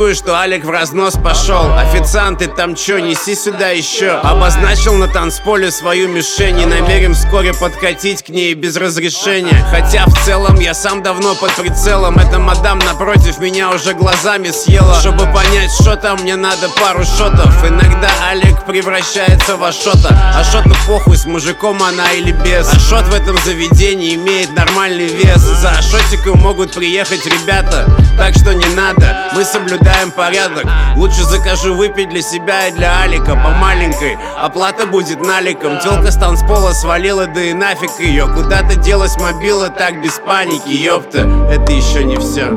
что Алик в разнос пошел. Официант, ты там чё, неси сюда еще Обозначил на танцполе свою мишень И намерен вскоре подкатить к ней без разрешения. Хотя в целом я сам давно под прицелом. Эта мадам напротив меня уже глазами съела. Чтобы понять, что там, мне надо пару шотов. Иногда Алик превращается в Ашота Ашоту похуй, с мужиком она или без. Ашот в этом заведении имеет нормальный вес. За Ашотиком могут приехать ребята Так что не надо, мы соблюдаем соблюдаем порядок. Лучше закажу выпить для себя и для Алика По маленькой, оплата будет наликом. Телка с танцпола свалила, да и нафиг ее Куда-то делась мобила, так без паники, ёпта. Это еще не все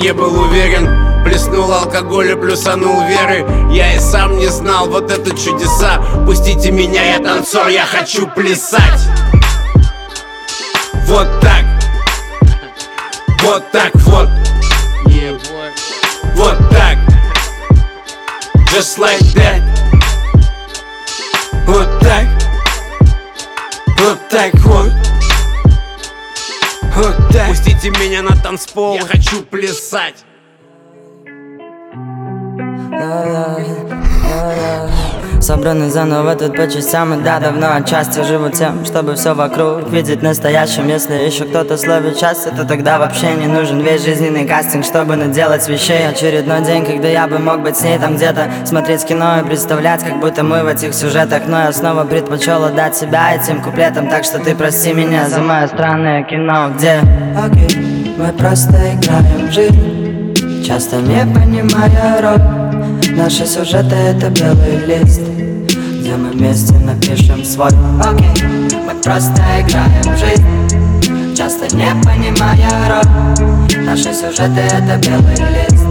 Не был уверен, Плеснул алкоголя, плюсанул веры. Я и сам не знал, вот это чудеса. Пустите меня, я танцор, я хочу плясать. Вот так. Вот так, вот. Вот так. Just like that. Вот так. Вот так, вот. Вот так. Пустите меня на танцпол, я хочу плясать Собраны заново тут по частям И да, давно. Отчасти живу тем Чтобы все вокруг видеть настоящим. Если еще кто-то словит счастье То тогда вообще не нужен весь жизненный кастинг Чтобы наделать вещей. Очередной день, когда я бы мог быть с ней там где-то Смотреть кино и представлять, как будто мы в этих сюжетах. Но я снова предпочел отдать себя этим куплетам Так что ты прости меня за мое странное кино. Где, окей, okay, мы просто играем жизнь Часто не понимая роль Наши сюжеты это белый лист. Где мы вместе напишем свой Окей, okay. мы просто играем в жизнь Часто не понимая роль. Наши сюжеты это белый лист.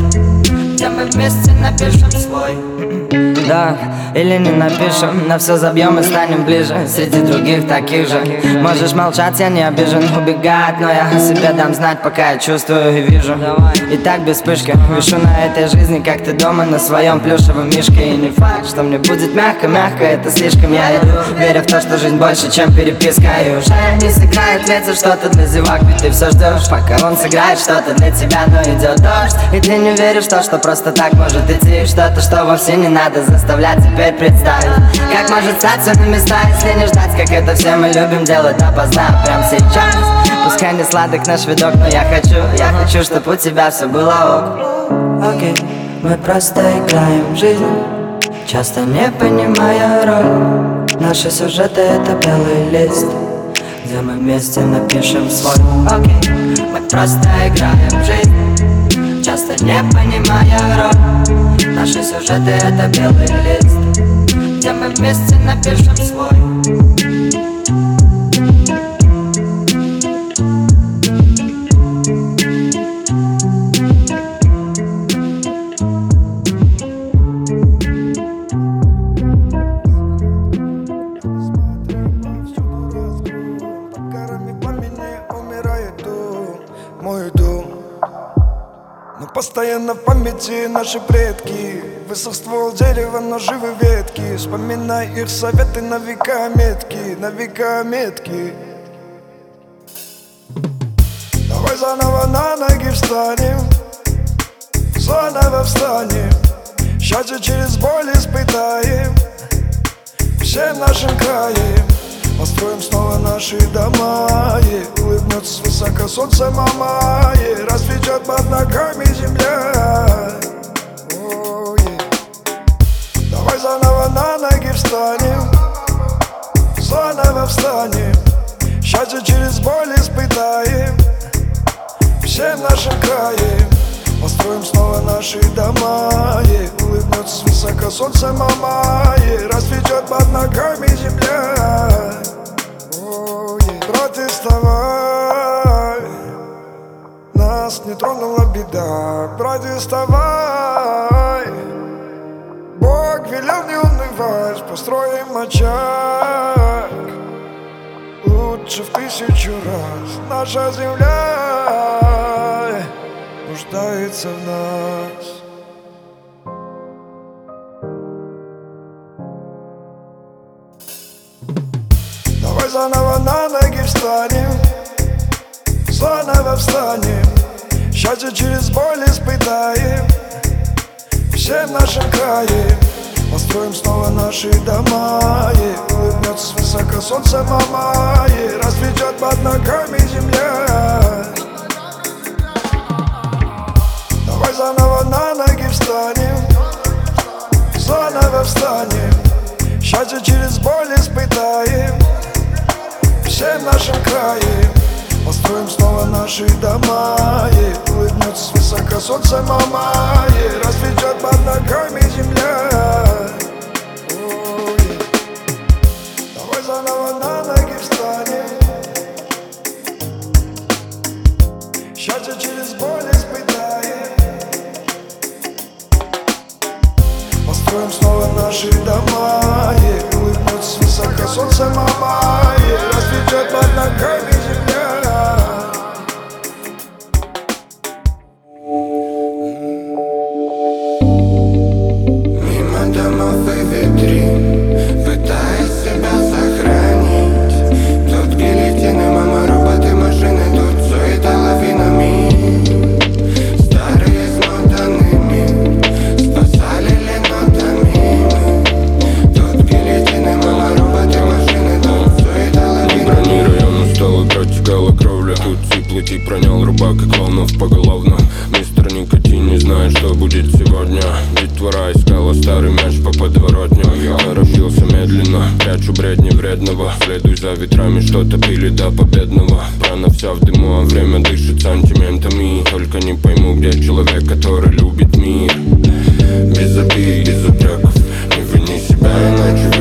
Где мы вместе напишем свой да, или не напишем На все забьем и станем ближе Среди других таких же. Можешь молчать, я не обижен Убегать, но я себе дам знать Пока я чувствую и вижу. И так без вспышки Вишу на этой жизни, как ты дома На своем плюшевом мишке. И не факт, что мне будет мягко-мягко Это слишком. Я иду Веря в то, что жизнь больше, чем переписка. И уже не сыграет лица что-то для зевак Ведь ты все ждешь, пока он сыграет что-то для тебя. Но идет дождь И ты не веришь в то, что просто так может идти. Что-то, что вовсе не надо заставлять теперь представить Как может стать все на места, если не ждать Как это все мы любим делать допоздна. Прям сейчас. Пускай не сладок наш видок, но я хочу Я хочу, чтобы у тебя все было ок. Окей, мы просто играем в жизнь Часто не понимая роль. Наши сюжеты это белый лист Где мы вместе напишем свой. Окей, мы просто играем в жизнь Часто не понимая роль Наши сюжеты это белый лист Где мы вместе напишем свой Памяти наши предки. Высох ствол дерева, но живы ветки. Вспоминай их советы на века метки На века метки. Давай заново на ноги встанем Заново встанем. Счастье через боль испытаем Всем нашим краем Построим снова наши дома и Улыбнется высоко солнце мама и Расцветет под ногами земля. Давай заново на ноги встанем Заново встанем. Счастье через боль испытаем Всем нашим краем Построим снова наши дома и Улыбнется высоко солнце мама и Расцветет под ногами земля. О, Протестовай Нас не тронула беда. Протестовай Бог велел не унывать. Построим очаг. Лучше в тысячу раз. Наша земля нуждается в нас. Давай заново на ноги встанем Заново встанем. Счастье через боль испытаем Всем нашим краем. Построим снова наши дома И улыбнется высоко солнце мама И расцветет под ногами земля заново на ноги встанем. Заново встанем. Счастье через боль испытаем. Всем нашим краем. Построим снова наши дома. И улыбнется высоко солнце мама И расцветет под ногами земля наши дома И улыбнется высоко солнце мама И расцветет под ногами Следуй за ветрами, что-то пили до победного. Прана вся в дыму, а время дышит сантиментами. Только не пойму, где человек, который любит мир. Без обид, без упреков. Не вини себя, иначе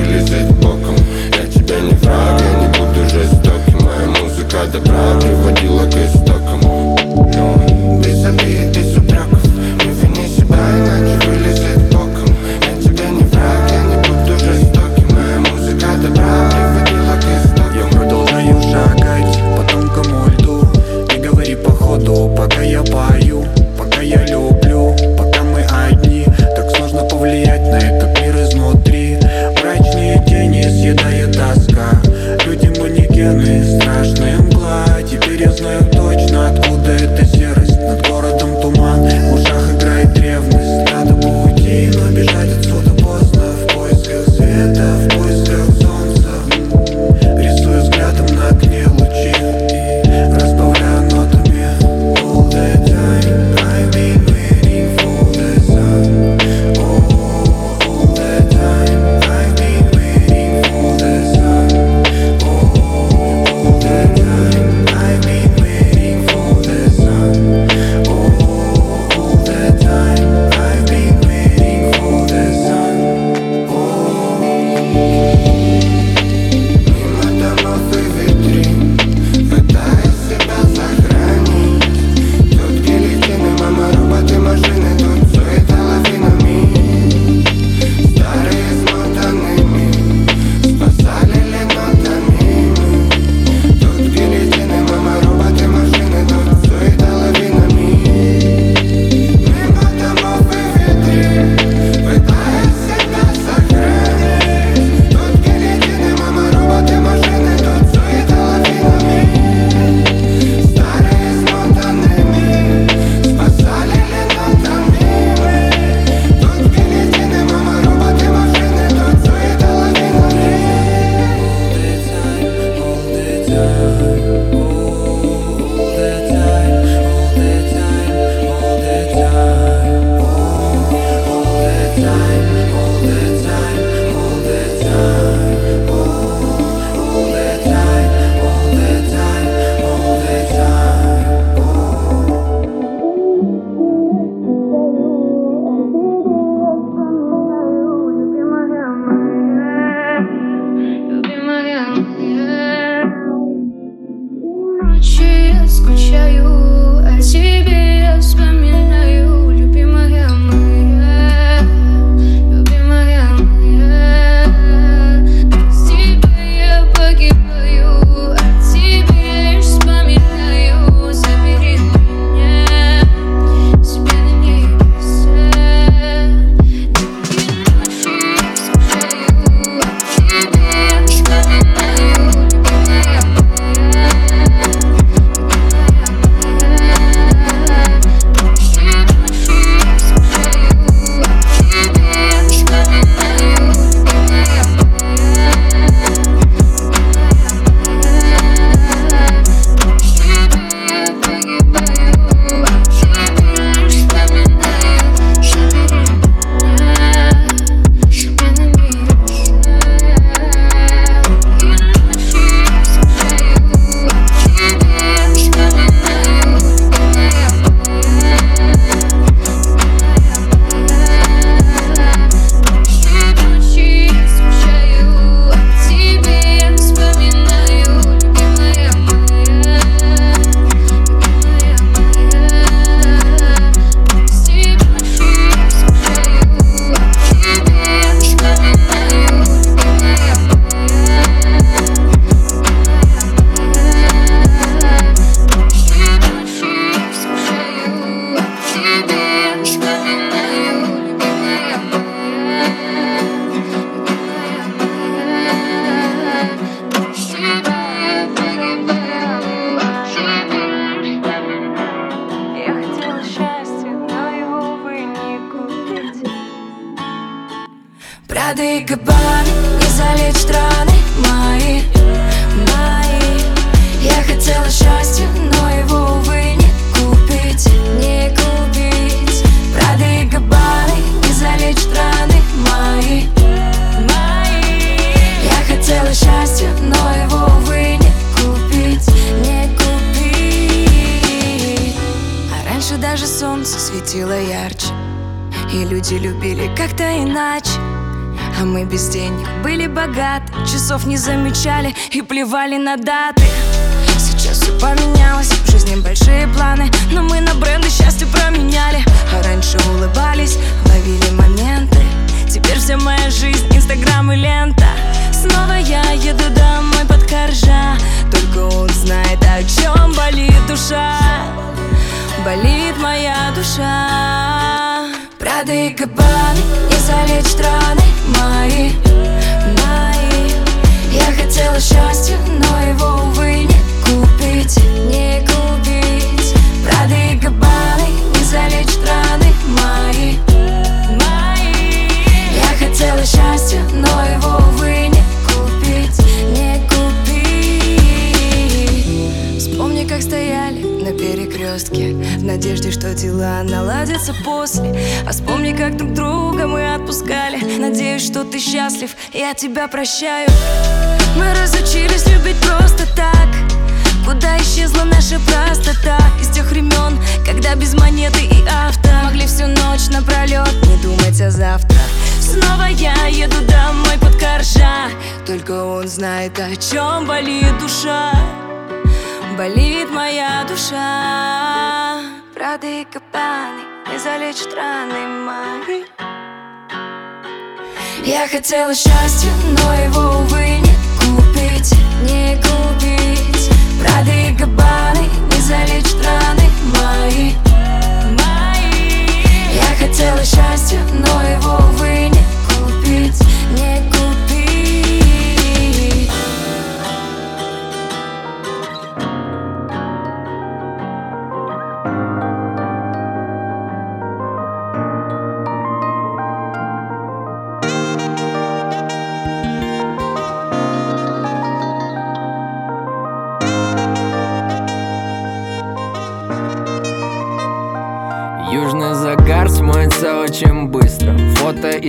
надежде, что дела наладятся после. А вспомни, как друг друга мы отпускали. Надеюсь, что ты счастлив, я тебя прощаю. Мы разучились любить просто так. Куда исчезла наша простота? Из тех времен, когда без монеты и авто Могли всю ночь напролет не думать о завтра. Снова я еду домой под коржа. Только он знает, о чем болит душа. Болит моя душа Прады и капаны Не залечат раны мои. Я хотела счастья, но его, увы, не купить Не купить. Прады и кабаны Не залечат раны мои Мои. Я хотела счастья, но его, увы, не купить Не купить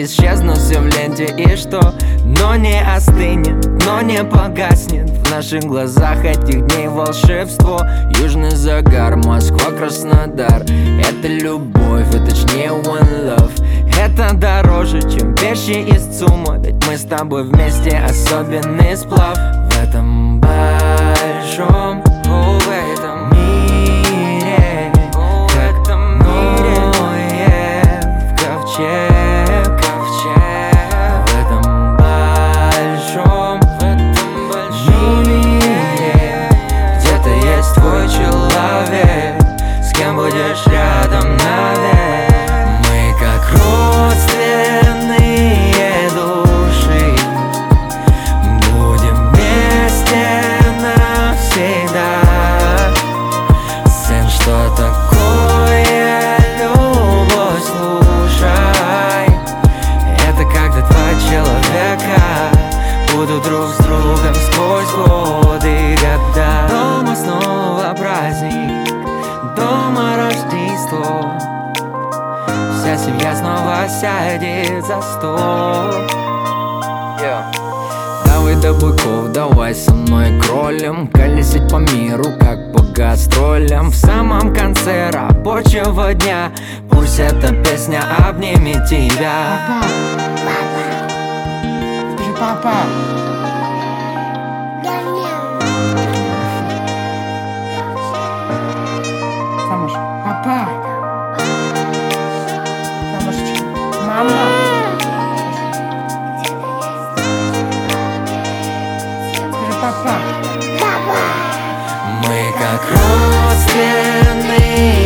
исчезнут все в ленте и что? Но не остынет, но не погаснет. В наших глазах этих дней волшебство. Южный загар, Москва, Краснодар. Это любовь, а точнее one love. Это дороже, чем вещи из ЦУМа. Ведь мы с тобой вместе особенный сплав pretending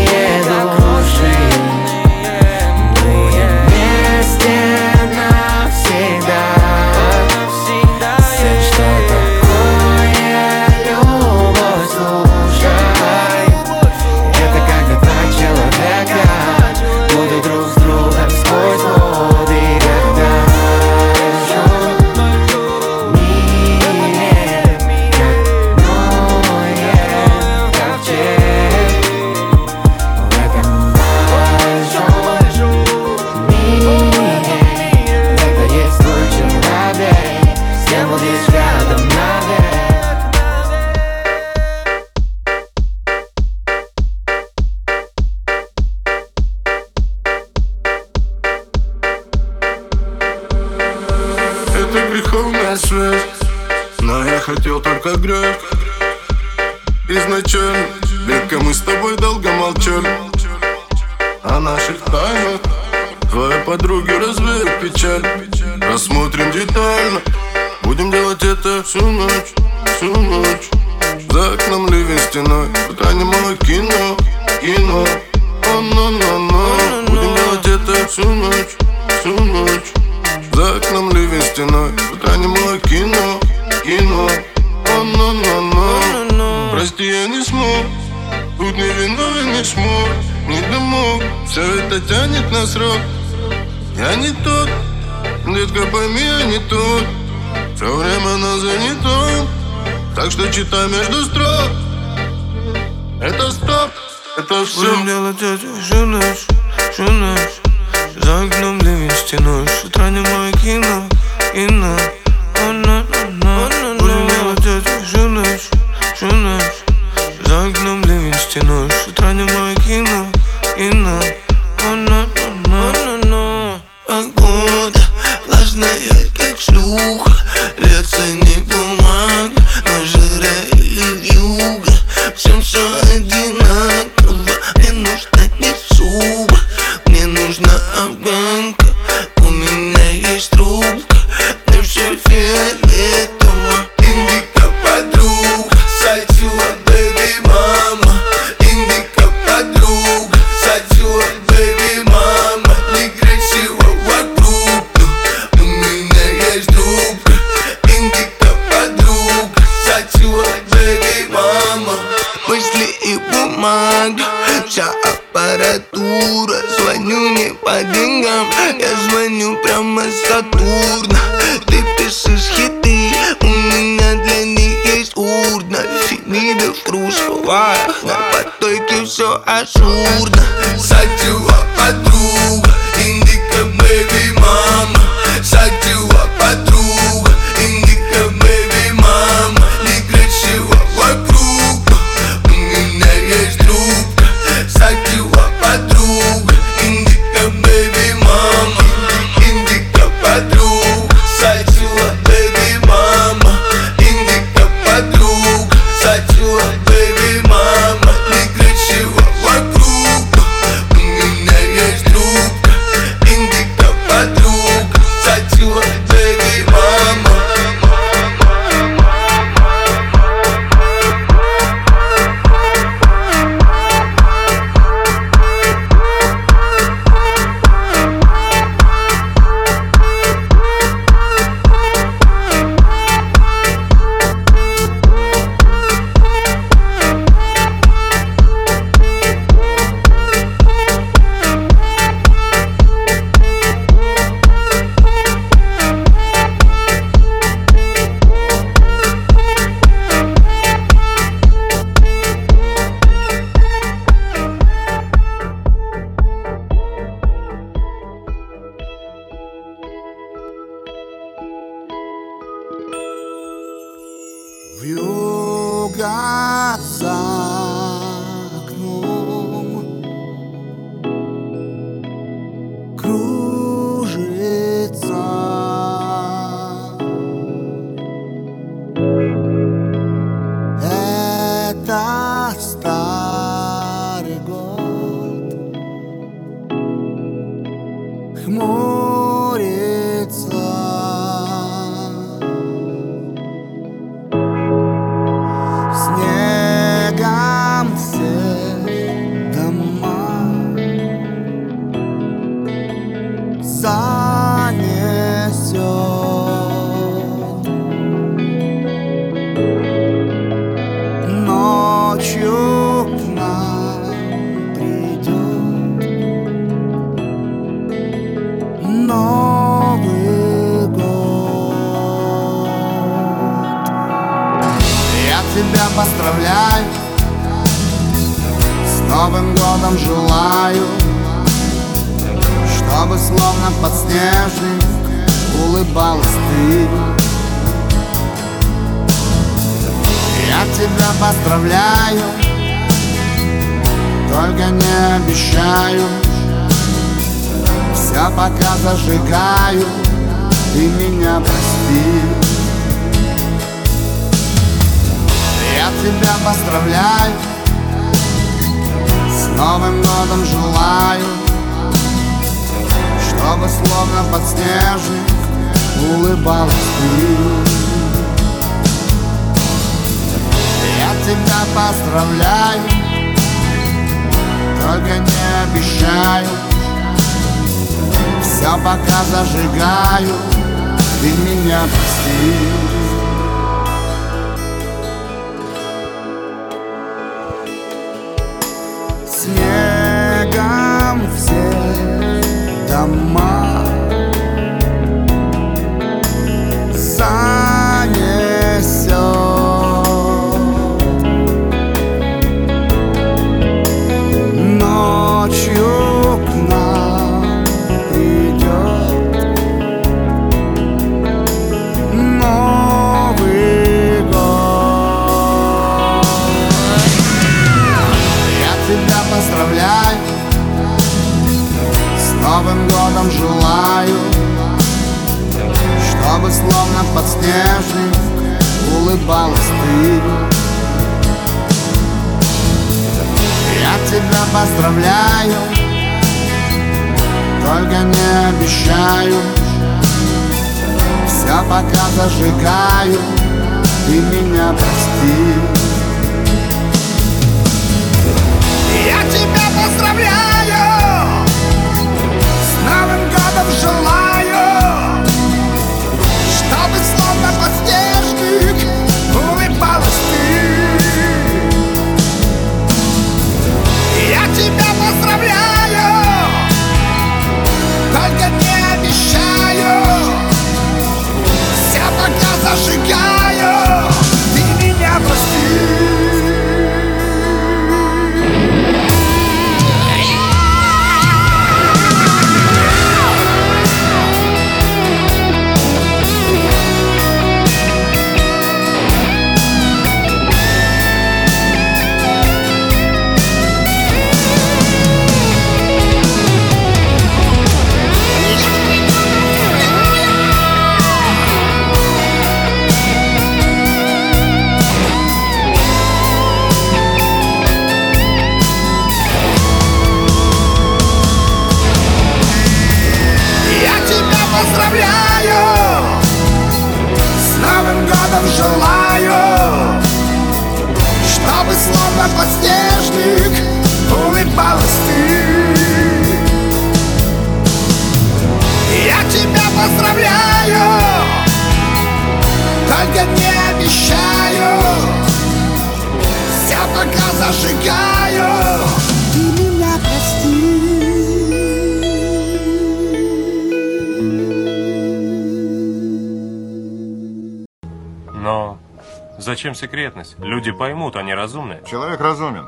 секретность. Люди поймут, они разумны. Человек разумен,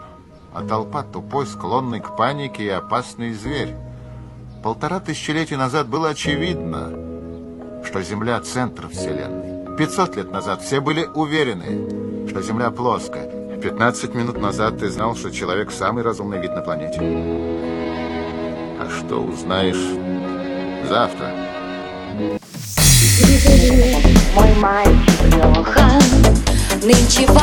а толпа тупой, склонный к панике и опасный зверь. Полтора тысячелетия назад было очевидно, что Земля – центр Вселенной. 500 лет назад все были уверены, что Земля плоская. 15 минут назад ты знал, что человек – самый разумный вид на планете. А что узнаешь завтра? Thank. ничего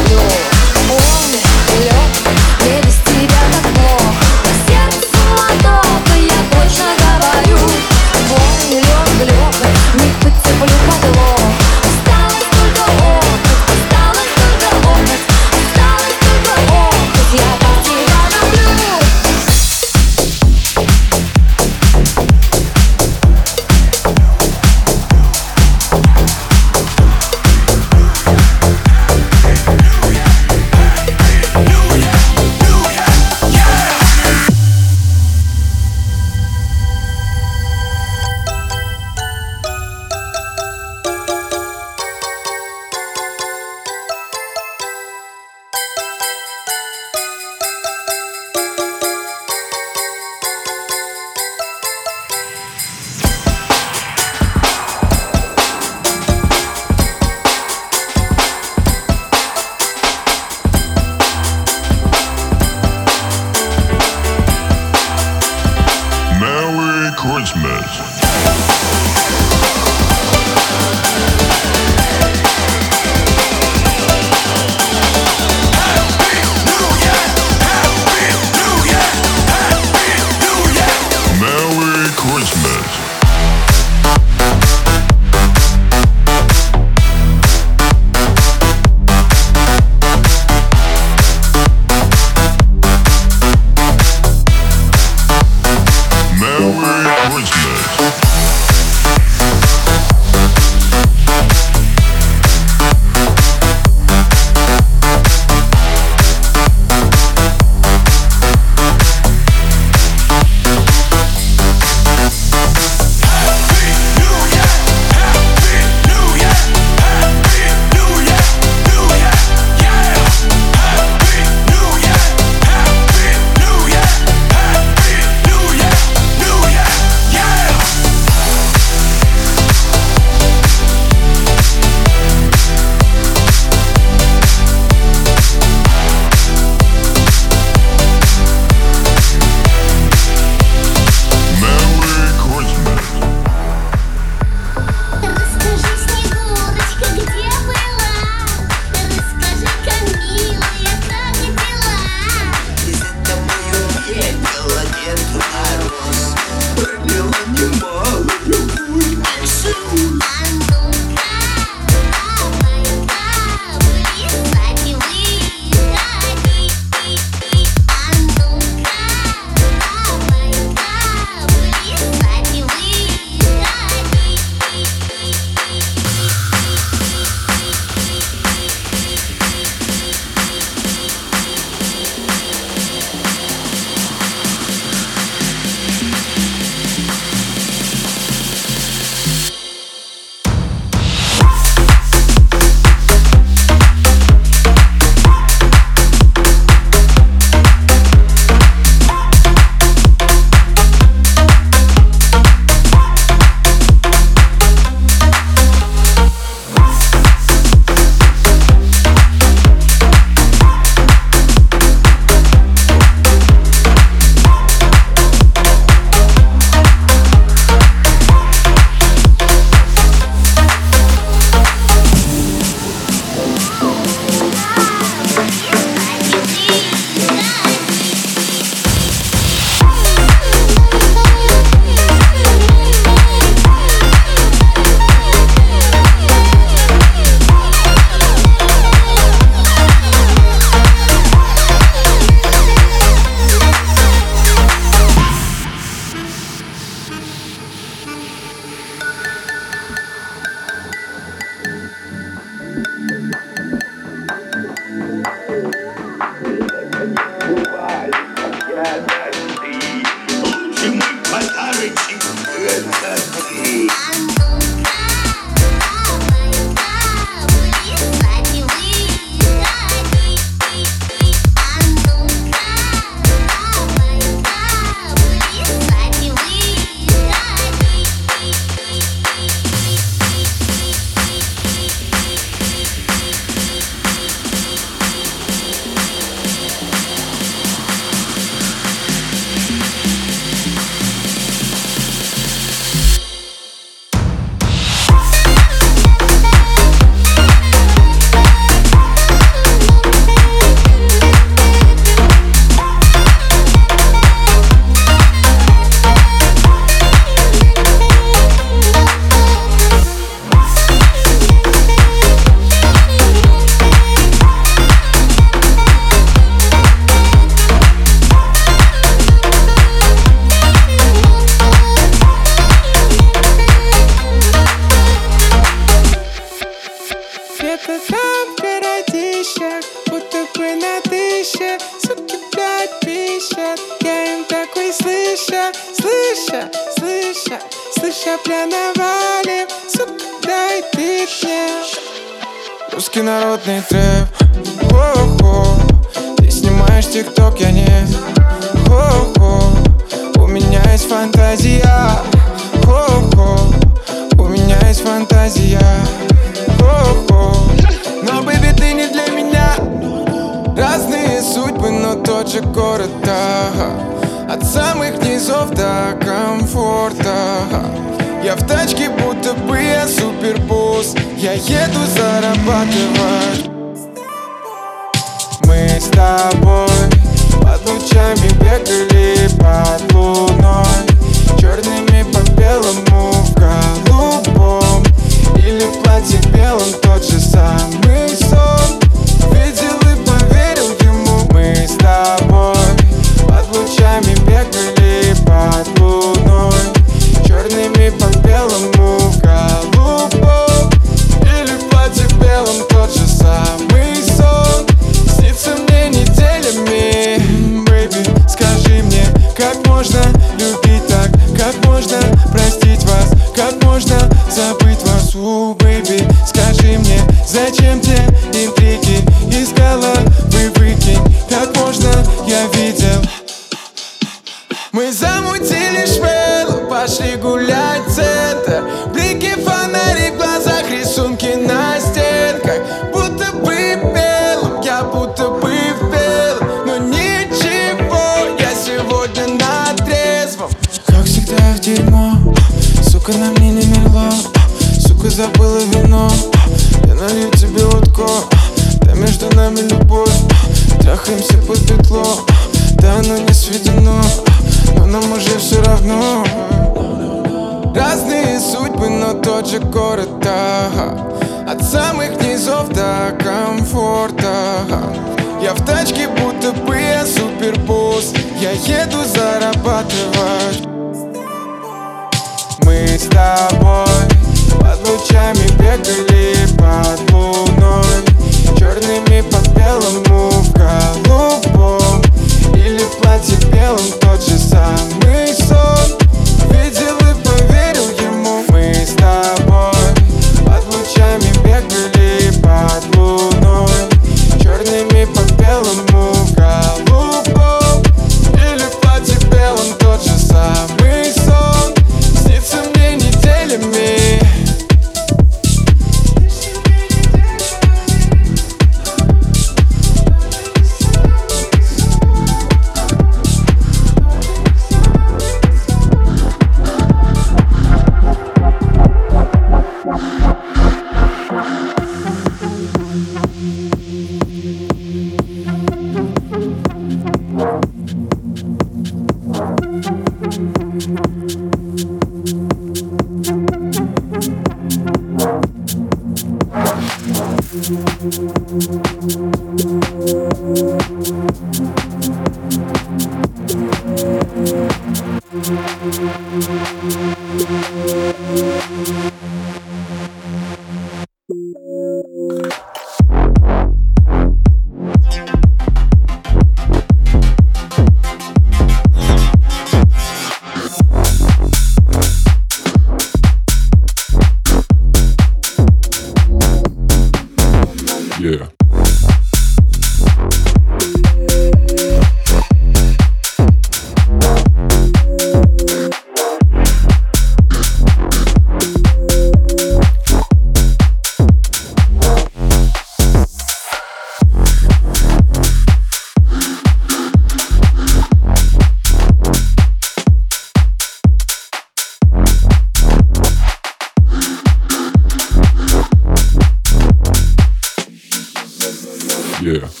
Yeah.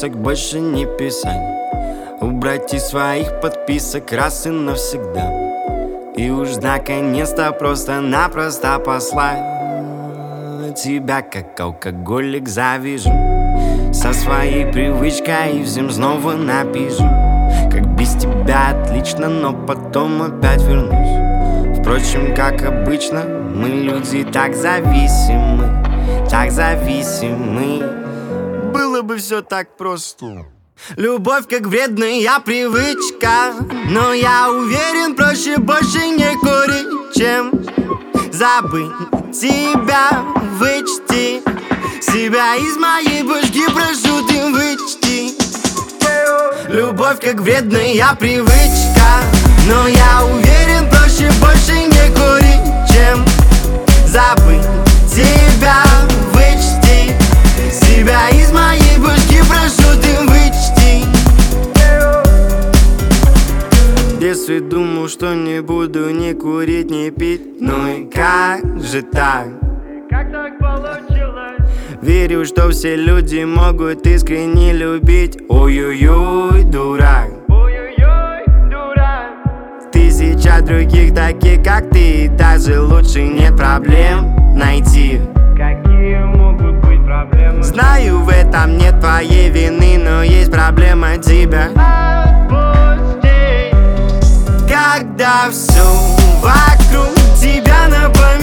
Список, больше не писать. Убрать из своих подписок раз и навсегда. И уж наконец-то просто-напросто послать Тебя как алкоголик завяжу. Со своей привычкой в зим снова напишу. Как без тебя отлично, но потом опять вернусь. Впрочем, как обычно, мы люди так зависимы, так зависимы. Все так просто. Любовь как вредная привычка Но я уверен, проще больше не курить Чем забыть тебя, вычти Себя из моей башки прошу ты вычти Любовь как вредная привычка Но я уверен, проще больше не курить Чем забыть тебя, вычти Себя из моей детстве думал, что не буду ни курить, ни пить Ну и как же так? Как так получилось? Верю, что все люди могут искренне любить Ой-ой-ой, дурак Ой-ой-ой, дурак Тысяча других таких, как ты Даже лучше нет проблем найти Какие могут быть проблемы? Знаю, в этом нет твоей вины Но есть проблема тебя Отпусти Когда все вокруг тебя напоминает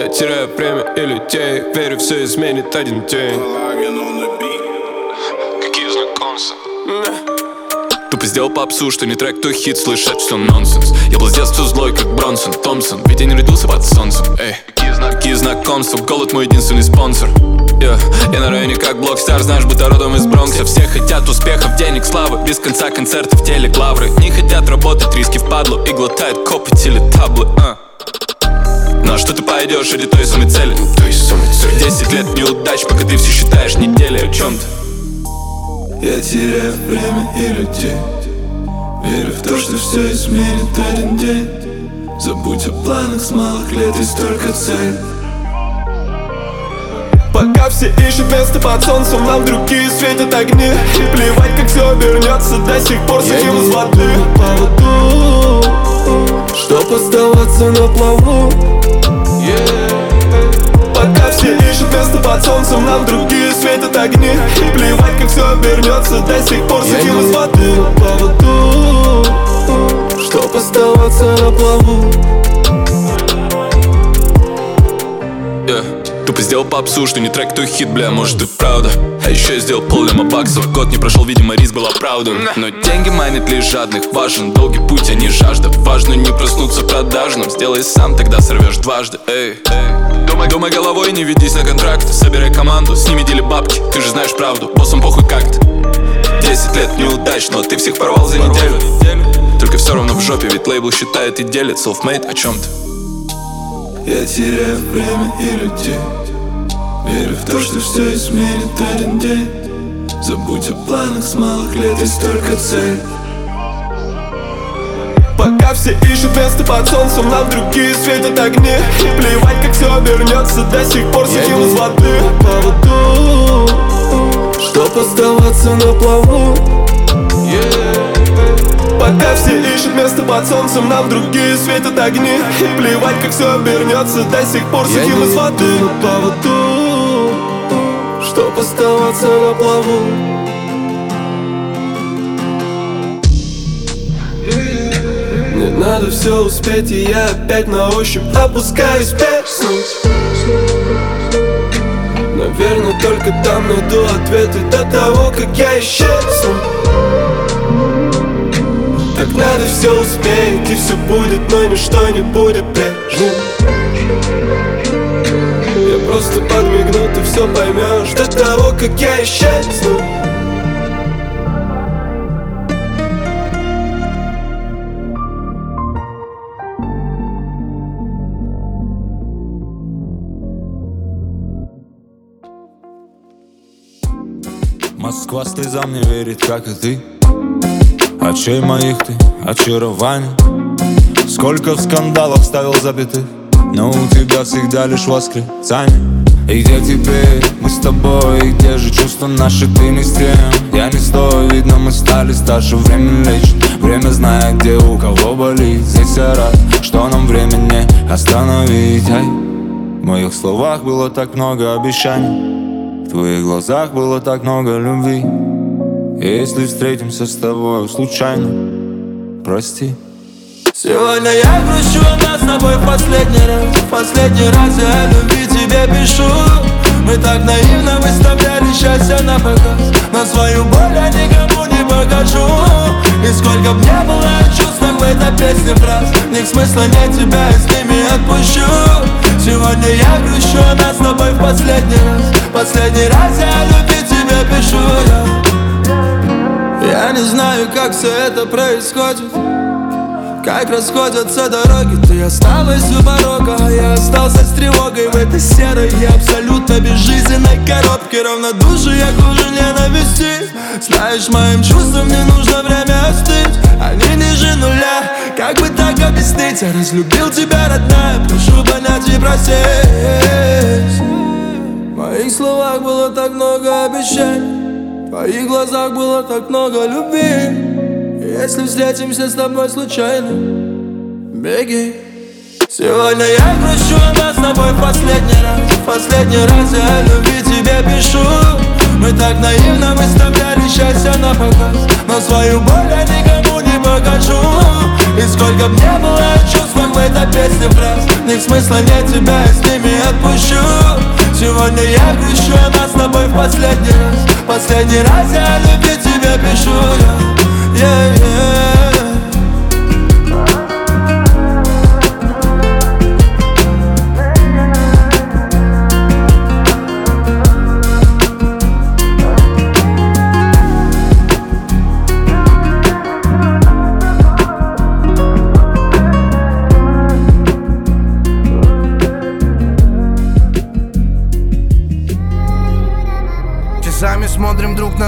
Я теряю время и людей. Верю, все изменит один день. Какие знакомства? Тупо сделал попсу, что не трек, то хит, слышать все нонсенс. Я был с детства злой, как Бронсон, Томпсон. Ведь я не родился под солнцем, эй Какие знакомства, голод мой единственный спонсор. Yeah. Я на районе как block star, знаешь, будто родом из Бронкса. Все хотят успехов, денег, славы. Без конца концертов, телеклавры Не хотят работать, риски впадлу И глотают копы, телетаблы uh. Ну а что ты пойдешь ради той самой цели? Той самой цели. Десять лет неудач, пока ты все считаешь недели о чем-то Я теряю время и людей. Верю в то, что все изменит один день. Забудь о планах с малых лет, есть только цель Пока все ищут место под солнцем Нам другие светят огни. И плевать, как все обернется До сих пор не из воды. поводу Что Чтоб оставаться на плаву Пока все ищут место под солнцем Нам другие светят огни. И плевать, как все обернется До сих пор. Сидим из воды по воду Чтоб оставаться на плаву Тупо сделал попсу, что не трек, то хит, бля, может и правда. А еще я сделал полляма баксов Год не прошел, видимо, риск был оправдан. Но деньги манят лишь жадных Важен долгий путь, а не жажда Важно не проснуться продажным Сделай сам, тогда сорвешь дважды Эй, эй. Думай, думай головой, не ведись на контракт Собирай команду, с ними дели бабки Ты же знаешь правду, боссом похуй как-то Десять лет неудач, но ты всех порвал за неделю. Только все равно в жопе, ведь лейбл считает и делит Self-made о чем-то Я теряю время и людей. Верю в то, что все изменит один день. Забудь о планах с малых лет, есть только цель. Пока все ищут место под солнцем Нам другие светят огни. И плевать, как все обернется До сих пор сидим из воды по воду Чтоб оставаться на плаву Пока все ищут место под солнцем Нам другие светят огни. И плевать, как все обернется До сих пор сидим из воды. по воду Чтоб оставаться на плаву. Мне надо все успеть, и я опять на ощупь опускаюсь песню. Наверное, только там найду ответы до того, как я исчезну Так надо все успеть, и все будет, но ничто не будет прежним. Я просто подмигну, ты все поймешь до того, как я исчезну. Москва слезам не верит, как и ты Очей моих ты очарование. Сколько в скандалах ставил запятых Но у тебя всегда лишь восклицание. И где теперь мы с тобой, и где же чувства наши, ты не с тем. Я не стою, видно мы стали старше, время лечит Время знает, где у кого болит. Здесь я рад, что нам время не остановить. Ай, В моих словах было так много обещаний. В твоих глазах было так много любви Если встретимся с тобой случайно Прости. Сегодня я грущу, нас с тобой в последний раз. В Последний раз я о любви тебе пишу. Мы так наивно выставляли счастье на показ. Но свою боль я никому не покажу. И сколько б не было чувств в этой песне фраз Них смысла нет, тебя я с ними отпущу. Сегодня я грущу, нас с тобой в последний раз. Последний раз я о любви тебе пишу. я. Я не знаю, как все это происходит. Как расходятся дороги. Ты осталась у порога, а я остался с тревогой. В этой серой и абсолютно безжизненной коробке. Равнодушие хуже ненависти. Знаешь, моим чувствам не нужно время остыть. Они ниже нуля, как бы так объяснить? Я разлюбил тебя, родная, прошу понять и простить В моих словах было так много обещаний В твоих глазах было так много любви. Если встретимся с тобой случайно Беги. Сегодня я грущу, а нас с тобой последний раз. Последний раз я о любви тебе пишу. Мы так наивно выставляли счастье на показ. Но свою боль я никому не покажу. И сколько б не было чувств в этой песне фраз Них смысла нет, тебя я с ними отпущу. Сегодня я грущу, а нас с тобой в последний раз Последний раз я о любви тебе пишу я yeah, yeah.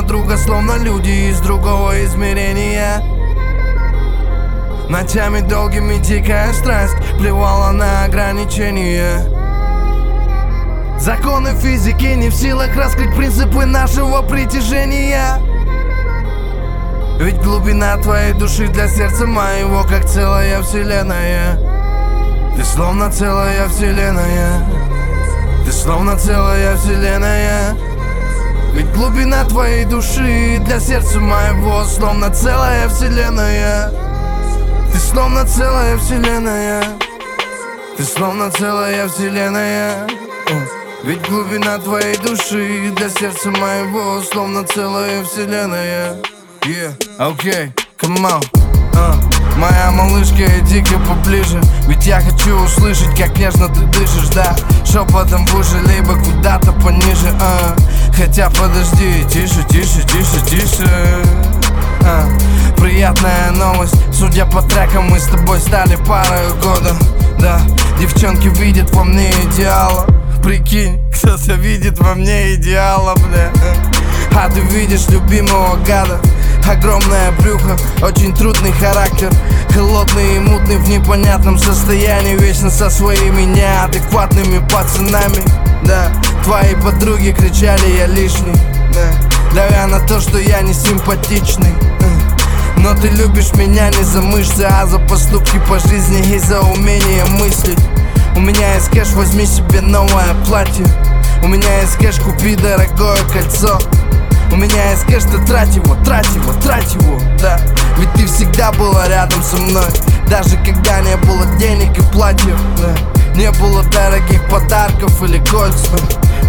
Друга, словно люди из другого измерения. Ночами долгими дикая страсть плевала на ограничения. Законы физики не в силах раскрыть принципы нашего притяжения. Ведь глубина твоей души для сердца моего Как целая вселенная. Ты словно целая вселенная. Ты словно целая вселенная ведь глубина твоей души для сердца моего Словно целая вселенная. Ты словно целая вселенная. Ты словно целая вселенная. Ведь глубина твоей души для сердца моего Словно целая вселенная. Yeah, окей, come on А, Моя малышка, иди-ка поближе. Ведь я хочу услышать, как нежно ты дышишь, да. Шепотом в уши, либо куда-то пониже, а. Хотя подожди, тише, тише, тише, тише а, Приятная новость, судя по трекам, мы с тобой стали парой года Да, девчонки видят во мне идеала. Прикинь, кто-то видит во мне идеала, бля А ты видишь любимого гада. Огромное брюхо, очень трудный характер. Холодный и мутный в непонятном состоянии. Вечно со своими неадекватными пацанами. Да, твои подруги кричали я лишний. Да, Давя на то, что я не симпатичный. Э. но ты любишь меня не за мышцы, а за поступки по жизни и за умение мыслить. У меня есть кэш, возьми себе новое платье. У меня есть кэш, купи дорогое кольцо у меня есть кэш, ты трать его, трать его, трать его, да. Ведь ты всегда была рядом со мной Даже когда не было денег и платьев, да Не было дорогих подарков или кольца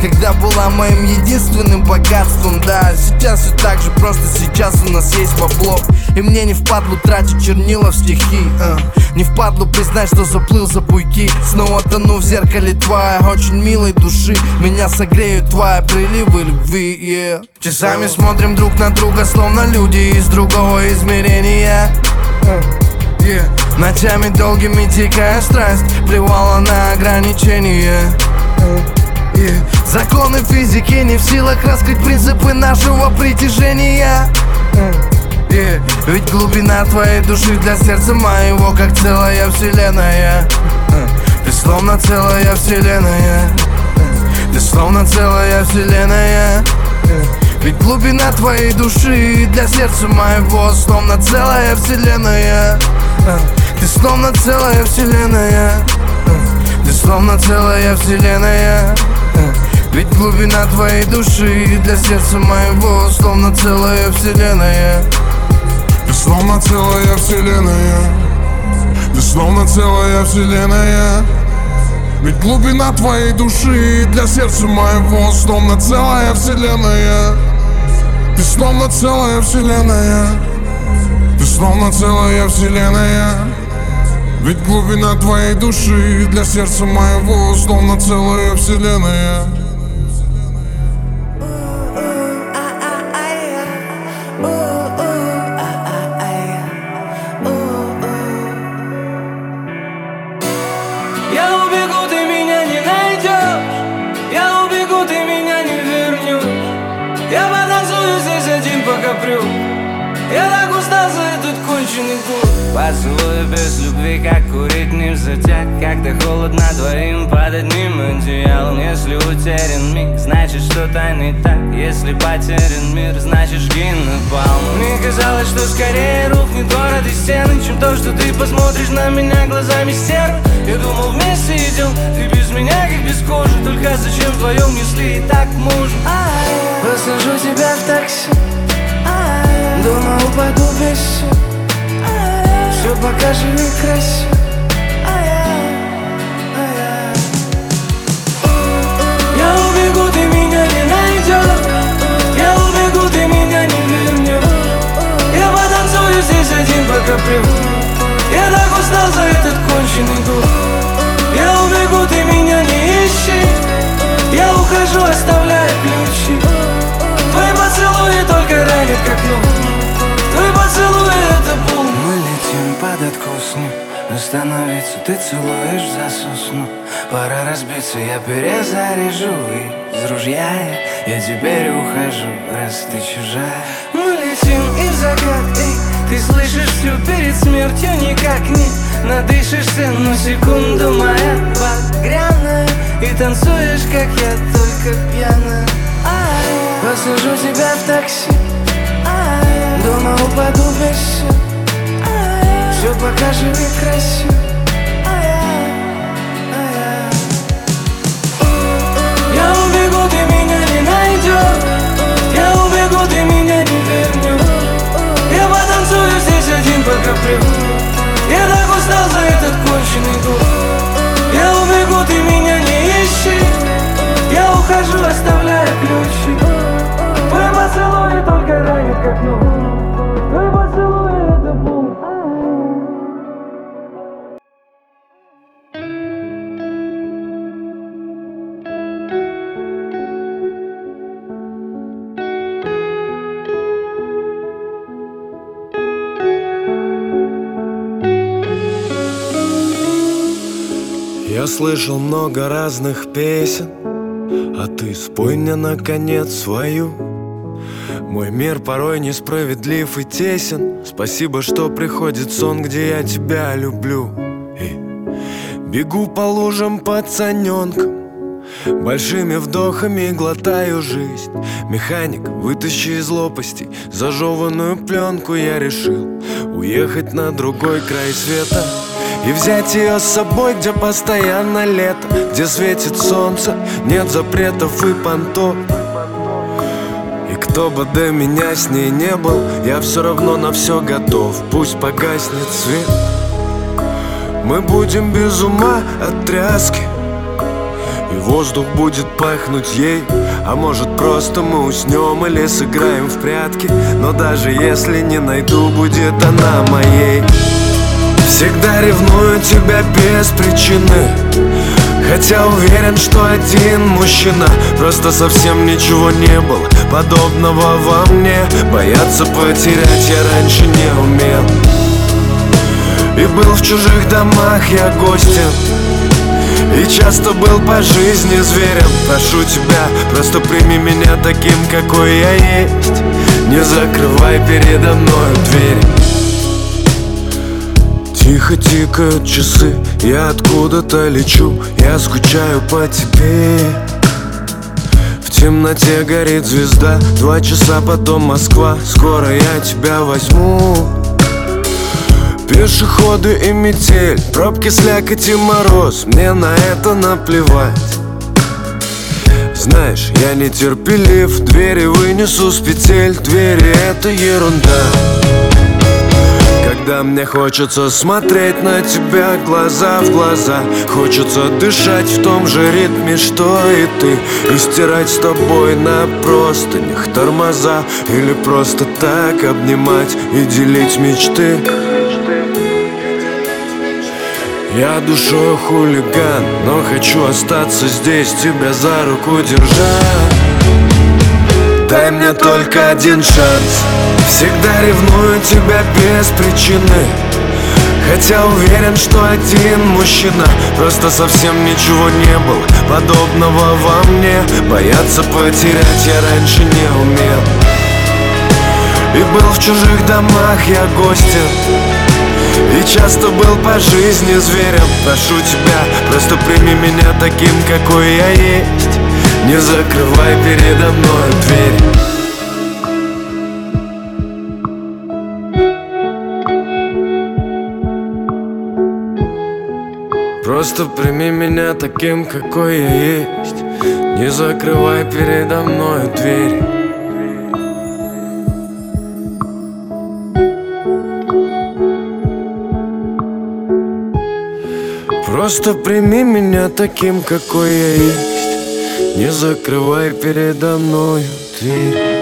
когда была моим единственным богатством, да Сейчас все так же, просто сейчас у нас есть бабло И мне не впадлу тратить чернила в стихи а. Не впадлу признать, что заплыл за буйки Снова тону в зеркале твоей очень милой души Меня согреют твои приливы любви, yeah. Часами смотрим друг на друга, словно люди из другого измерения а. Yeah. Ночами долгими дикая страсть Плевала на ограничения Yeah. Законы физики не в силах раскрыть принципы нашего притяжения Yeah. Ведь глубина твоей души для сердца моего Как целая вселенная Ты словно целая вселенная Ты словно целая вселенная Ведь глубина твоей души для сердца моего Словно целая вселенная Ты словно целая вселенная Ты словно целая вселенная ведь глубина твоей души для сердца моего Словно целая вселенная Ты словно целая вселенная Ты словно целая вселенная Ведь глубина твоей души для сердца моего Словно целая вселенная Ты словно целая вселенная. Ты словно целая вселенная. Ведь глубина твоей души для сердца моего Словно целая вселенная Поцелуй без любви, как курить не в затяг Когда холодно двоим под одним одеялом Если утерян миг, значит что-то не так. Если потерян мир, значит жги напалм Мне казалось, что скорее рухнет город и стены Чем то, что ты посмотришь на меня глазами стервы Я думал вместе идем, ты без меня как без кожи. Только зачем вдвоем, если и так можно Посажу тебя в такси. Думаю, упаду без сил Все покажи красиво. Я убегу, ты меня не найдешь Я убегу, ты меня не вернешь Я потанцую здесь один покоплю Я так устал за этот конченый год. Я убегу, ты меня не ищи. Я ухожу, оставляя ключи. Твои поцелуи только ранят как нож Твои поцелуи это пол Летим под откосну Остановиться, ты целуешь за сосну Пора разбиться, я перезаряжу из ружья я, я теперь ухожу Раз ты чужая. Мы летим и в закат, эй Ты слышишь все перед смертью никак не Надышишься, но секунду моя багряная И танцуешь, как я, только пьяная Посажу тебя в такси Мама, упаду без сил Все пока живи красиво Я убегу, ты меня не найдешь. Я убегу, ты меня не вернешь. Я потанцую здесь один, пока привык Я так устал за этот конченый год Я убегу, ты меня не ищи. Я ухожу, оставляя ключи. Твой поцелуй только ранит, как нож Я слышал много разных песен А ты спой мне наконец свою. Мой мир порой несправедлив и тесен. Спасибо, что приходит сон, где я тебя люблю. И бегу по лужам пацаненком Большими вдохами глотаю жизнь. Механик, вытащи из лопастей Зажеванную пленку я решил Уехать на другой край света И взять ее с собой, где постоянно лето Где светит солнце, нет запретов и понтов. И кто бы до меня с ней не был Я все равно на все готов. Пусть погаснет свет. Мы будем без ума от тряски. И воздух будет пахнуть ей. А может просто мы уснем или сыграем в прятки. Но даже если не найду, будет она моей Всегда ревную тебя без причины. Хотя уверен, что один мужчина. Просто совсем ничего не было Подобного во мне. Бояться потерять я раньше не умел. И был в чужих домах я гостем. И часто был по жизни зверем. Прошу тебя, просто прими меня таким, какой я есть. Не закрывай передо мною дверь Тихо тикают часы, я откуда-то лечу. Я скучаю по тебе. В темноте горит звезда. Два часа потом Москва. Скоро я тебя возьму. Пешеходы и метель, пробки, слякоть и мороз Мне на это наплевать. Знаешь, я нетерпелив, двери вынесу с петель. Двери это ерунда Когда мне хочется смотреть на тебя глаза в глаза. Хочется дышать в том же ритме, что и ты И стирать с тобой на простынях тормоза. Или просто так обнимать и делить мечты. Я душой хулиган, но хочу остаться здесь, тебя за руку держать Дай мне только один шанс. Всегда ревную тебя без причины. Хотя уверен, что один мужчина. Просто совсем ничего не было Подобного во мне. Бояться потерять я раньше не умел. И был в чужих домах я гостем. И часто был по жизни зверем. Прошу тебя, просто прими меня таким, какой я есть Не закрывай передо мной дверь. Просто прими меня таким, какой я есть. Не закрывай передо мной дверь. Просто прими меня таким, какой я есть Не закрывай передо мной дверь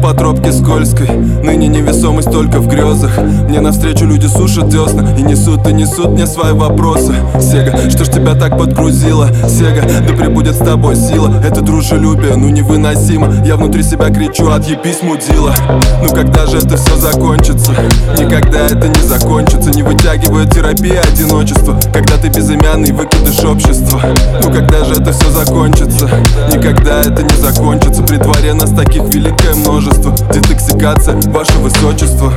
по тропке скользкой. Ныне невесомость только в грезах. Мне навстречу люди сушат десна И несут и несут мне свои вопросы. Сега, что ж тебя так подгрузило? Сега, да прибудет с тобой сила. Это дружелюбие, ну невыносимо. Я внутри себя кричу, отъебись, мудила. Ну когда же это все закончится? Никогда это не закончится. Не вытягивает терапия одиночества. Когда ты безымянный выкидыш общества. Ну когда же это все закончится? Никогда это не закончится. При дворе нас таких великое множество Детоксикация, ваше высочество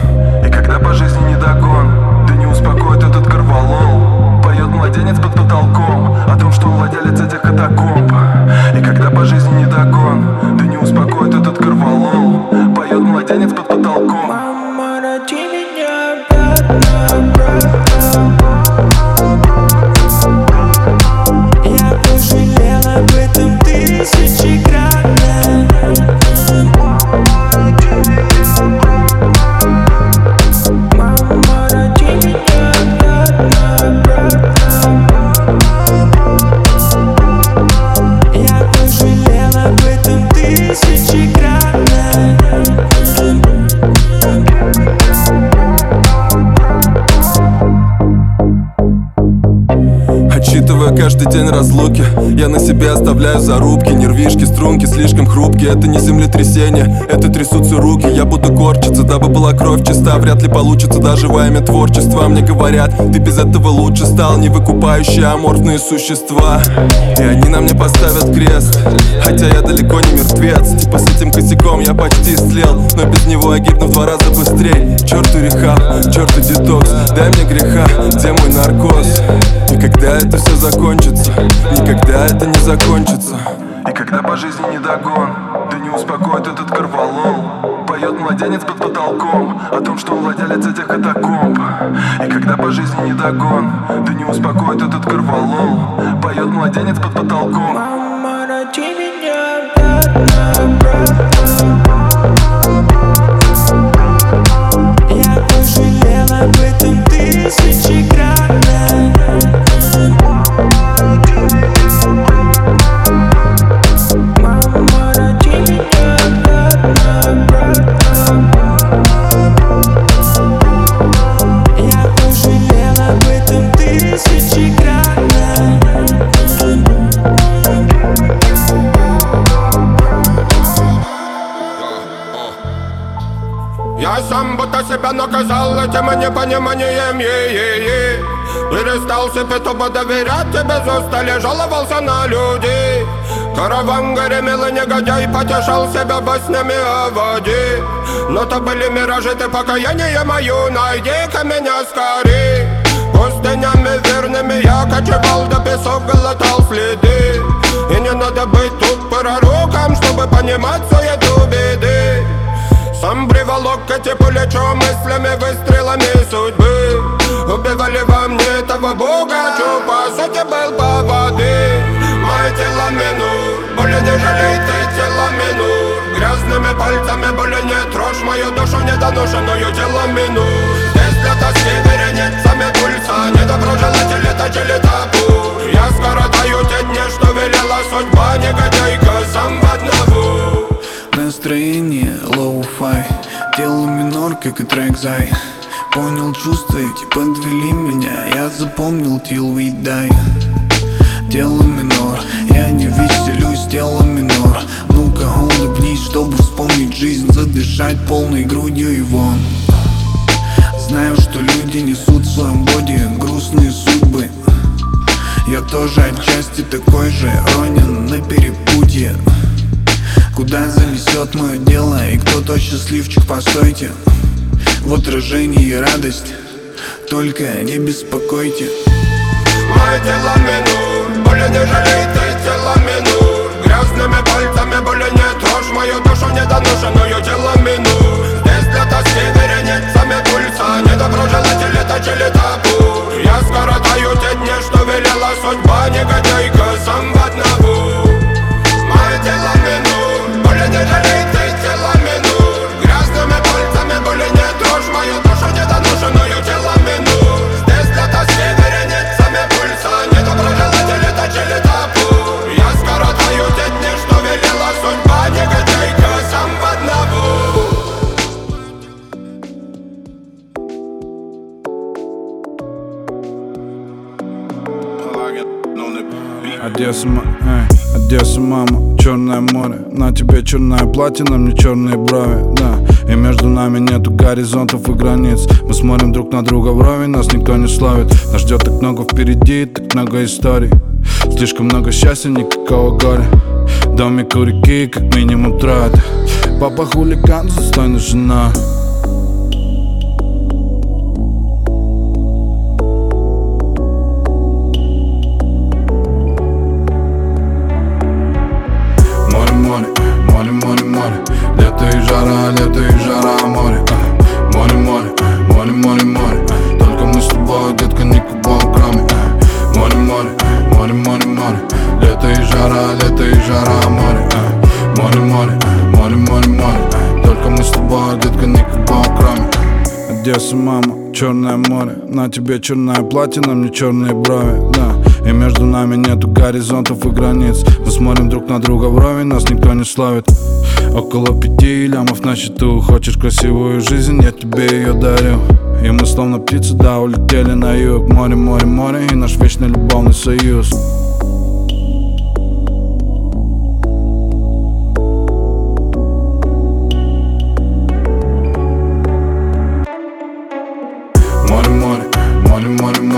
Отчитывая каждый день разлуки. Я на себе оставляю зарубки. Нервишки, струнки слишком хрупкие. Это не землетрясение, это трясутся руки. Я буду корчиться, дабы была кровь чиста. Вряд ли получится даже во имя творчества. Мне говорят, ты без этого лучше стал. Не выкупающие аморфные существа. И они на мне поставят крест. Хотя я далеко не мертвец. Типа с этим косяком я почти слел. Но без него я гибну в два раза быстрее Черту рехаб, черту детокс. Дай мне греха, где мой наркоз И когда это все закончится? Никогда это не закончится? И когда по жизни не догон Да не успокоит этот корвалол. Поет младенец под потолком О том, что он владелец этих катакомб. И когда по жизни не догон Да не успокоит этот корвалол. Поет младенец под потолком. Мама, роди меня обратно, обратно Себе тупо доверять, без устали жаловался на людей Караван гремел негодяй потешал себя баснями о воде Но то были миражи, ты покаяние мою, найди-ка меня скорей. Пустынями верными я кочевал, до песок глотал следы. И не надо быть тут пророком, чтобы понимать суету беды сам приволок эти плечо мыслями, выстрелами судьбы Убивали во мне того бога, по сути был по воды Мое тело минур, более не жалей ты тело минур Грязными пальцами более не трожь мою душу недоношенную тело минур Здесь для тоски вереницами пульса Недоброжелатели точили табу. Я скоротаю те дни, что велела судьба Негодяйка сам в одного Настроение лоу-фай. Тело минор, как и трек зай Понял чувства эти, подвели меня. Я запомнил till we die. Тело минор, я не веселюсь, тело минор. Ну-ка, улыбнись, чтобы вспомнить жизнь. Задышать полной грудью и вон. Знаю, что люди несут в своем боди грустные судьбы. Я тоже отчасти такой же, ронен на перепутье. Куда занесет мое дело и кто тот счастливчик, постойте В отражении радость, только не беспокойте. Мое тело минур, более не жалей ты тело минур Грязными пальцами более не трожь мою душу недоношенную тело минур Здесь для тоски вереницами пульса Недоброжелатели точили табу. Я скоротаю те дни, что велела судьба Негодяйка сам в одного Одесса, эй, Одесса, мама, черное море. На тебе черное платье, на мне черные брови, да. И между нами нету горизонтов и границ. Мы смотрим друг на друга в брови, нас никто не словит Нас ждет так много впереди, так много историй. Слишком много счастья, никакого горя. Домик у реки, как минимум трое Папа хулиган, достойная жена Одесса, мама, черное море На тебе черное платье, на мне черные брови, да И между нами нету горизонтов и границ. Мы смотрим друг на друга в брови, нас никто не словит Около пяти лямов на счету. Хочешь красивую жизнь, я тебе ее дарю. И мы словно птицы, да, улетели на юг. Море, море, море и наш вечный любовный союз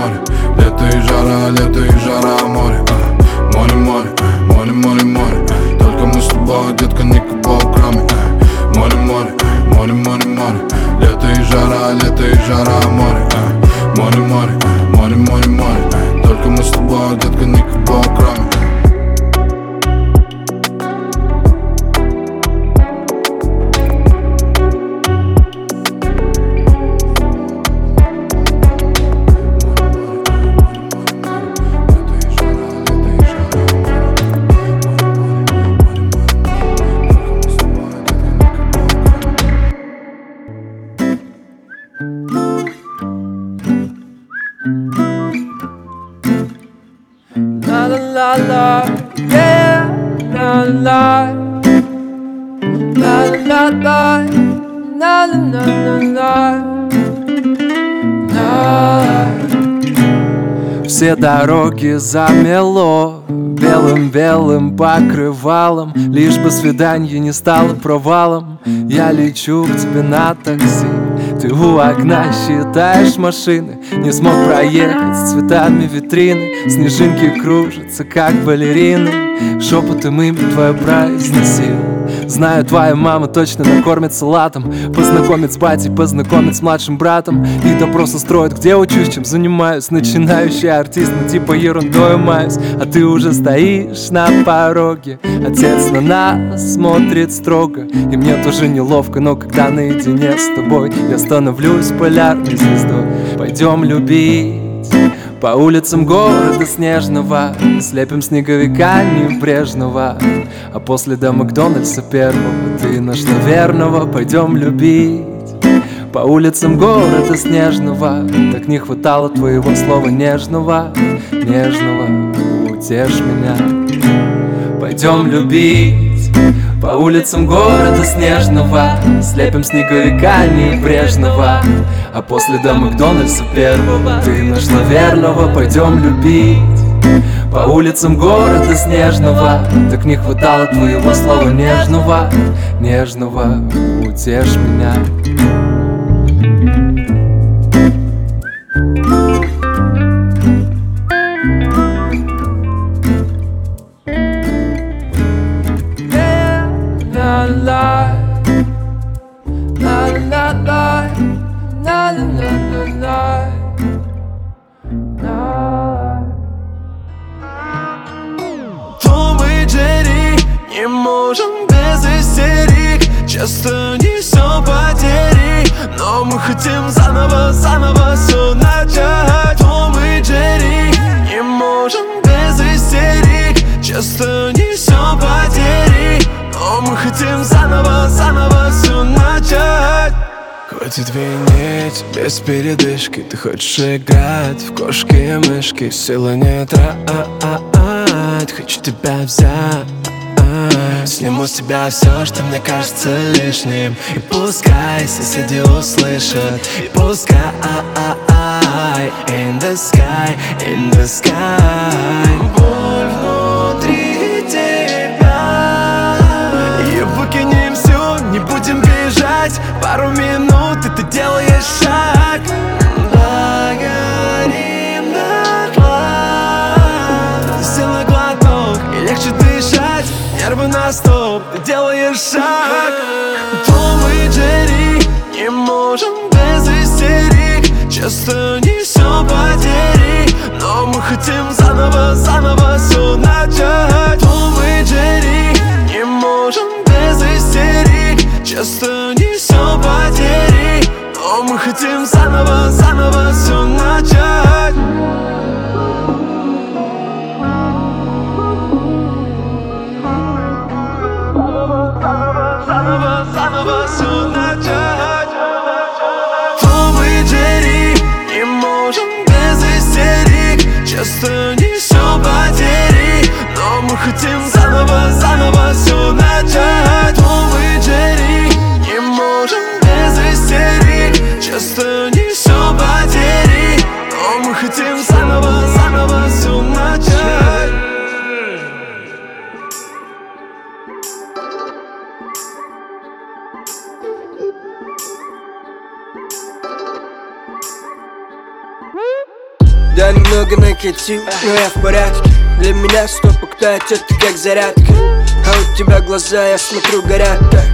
море, Лето и жара, лето и жара, море а. Море, море, море, море, море. Только мы с тобой, детка, никого кроме а. Море, море, море, море, море Лето и жара, лето и жара, море а. Море, море, море, море, море. Только мы с тобой, детка, никого кроме дороги замело Белым-белым покрывалом Лишь бы свидание не стало провалом. Я лечу к тебе на такси Ты у окна считаешь машины. Не смог проехать с цветами витрины Снежинки кружатся, как балерины. Шепотом имя твое произносил Знаю, твоя мама точно накормит салатом Познакомит с батей, познакомит с младшим братом. И допрос устроит, где учусь, чем занимаюсь. Начинающий артист, ну типа ерундой маюсь А ты уже стоишь на пороге. Отец на нас смотрит строго. И мне тоже неловко, но когда наедине с тобой Я становлюсь полярной звездой. Пойдем любить по улицам города снежного Слепим снеговика небрежного А после до Макдональдса первого Ты нашла верного, пойдем любить. По улицам города снежного Так не хватало твоего слова нежного. Нежного, утешь меня. Пойдем любить по улицам города снежного Слепим снеговика небрежного А после до Макдональдса первого Ты нашла верного, пойдем любить. По улицам города снежного Так не хватало твоего слова нежного. Нежного, утешь меня хотим заново, заново все начать. Том и Джерри Не можем без истерик. Часто несем потери Но мы хотим заново, заново все начать. Хватит винить без передышки. Ты хочешь играть в кошки и мышки? Силы не трать. Хочу тебя взять Сниму с тебя все, что мне кажется лишним. И пускай соседи услышат. И пускай In the sky, in the sky. Боль внутри тебя. И выкинем все, не будем бежать. Пару минут, и ты делаешь шаг Нервы на стоп, ты делаешь шаг. Том и Джерри Не можем без истерик. Часто несем потери Но мы хотим заново, заново все начать. Том и Джерри Не можем без истерик. Часто несем потери Но мы хотим заново, заново все начать заново, все начать Том и Джерри Не можем без истерик Часто несем потери. Но мы хотим заново, заново все начать. Да, немного накатил, но я в порядке. Для меня стоп октать это как зарядка А у тебя глаза, я смотрю, горят так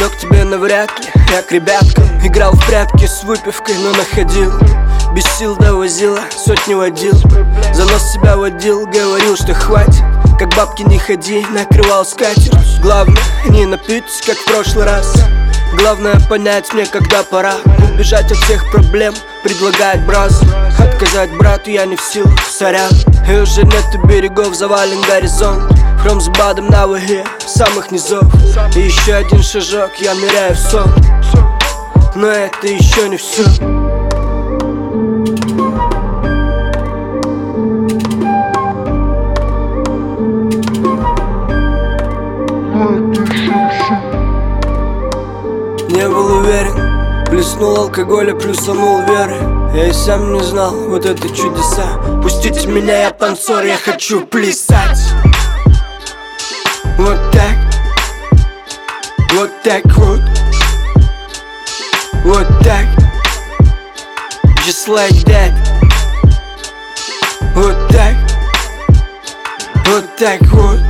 Но к тебе навряд ли, я к ребяткам Играл в прятки с выпивкой, но находил. Без сил довозила, сотни водил. За нос себя водил, говорил, что хватит. Как бабки не ходи, накрывал скатерть. Главное, не напиться, как в прошлый раз. Главное понять мне, когда пора. Убежать от всех проблем, предлагает брат Отказать брату я не в силах, сорян. И уже нету берегов, завален горизонт From с бадом на ваге, самых низов. И еще один шажок, я ныряю в сон. Но это еще не все Не был уверен, плеснул алкоголя, плюсанул веры. Я и сам не знал, вот это чудеса. Пустите меня, я танцор, я хочу плясать Вот так, вот так вот Вот так, just like that. Вот так, вот так вот Вот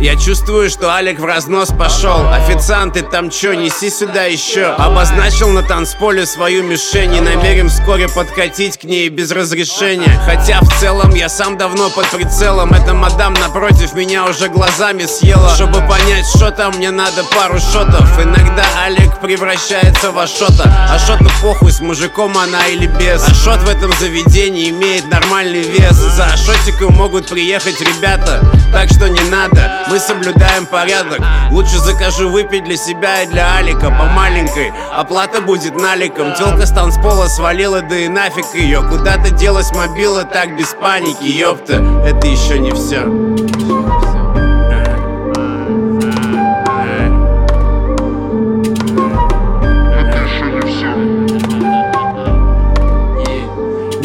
Я чувствую, что Алик в разнос пошел. Официант, ты там чё, неси сюда еще Обозначил на танцполе свою мишень И намерен вскоре подкатить к ней без разрешения. Хотя в целом я сам давно под прицелом. Эта мадам напротив меня уже глазами съела. Чтобы понять, что там, мне надо пару шотов. Иногда Алик превращается в Ашота Ашота похуй, с мужиком она или без. Ашот в этом заведении имеет нормальный вес. За Ашотиком могут приехать ребята Так что не надо, мы соблюдаем порядок. Лучше закажу выпить для себя и для Алика По маленькой, оплата будет наликом. Телка с танцпола свалила, да и нафиг ее Куда-то делась мобила, так без паники, ёпта. Это еще не все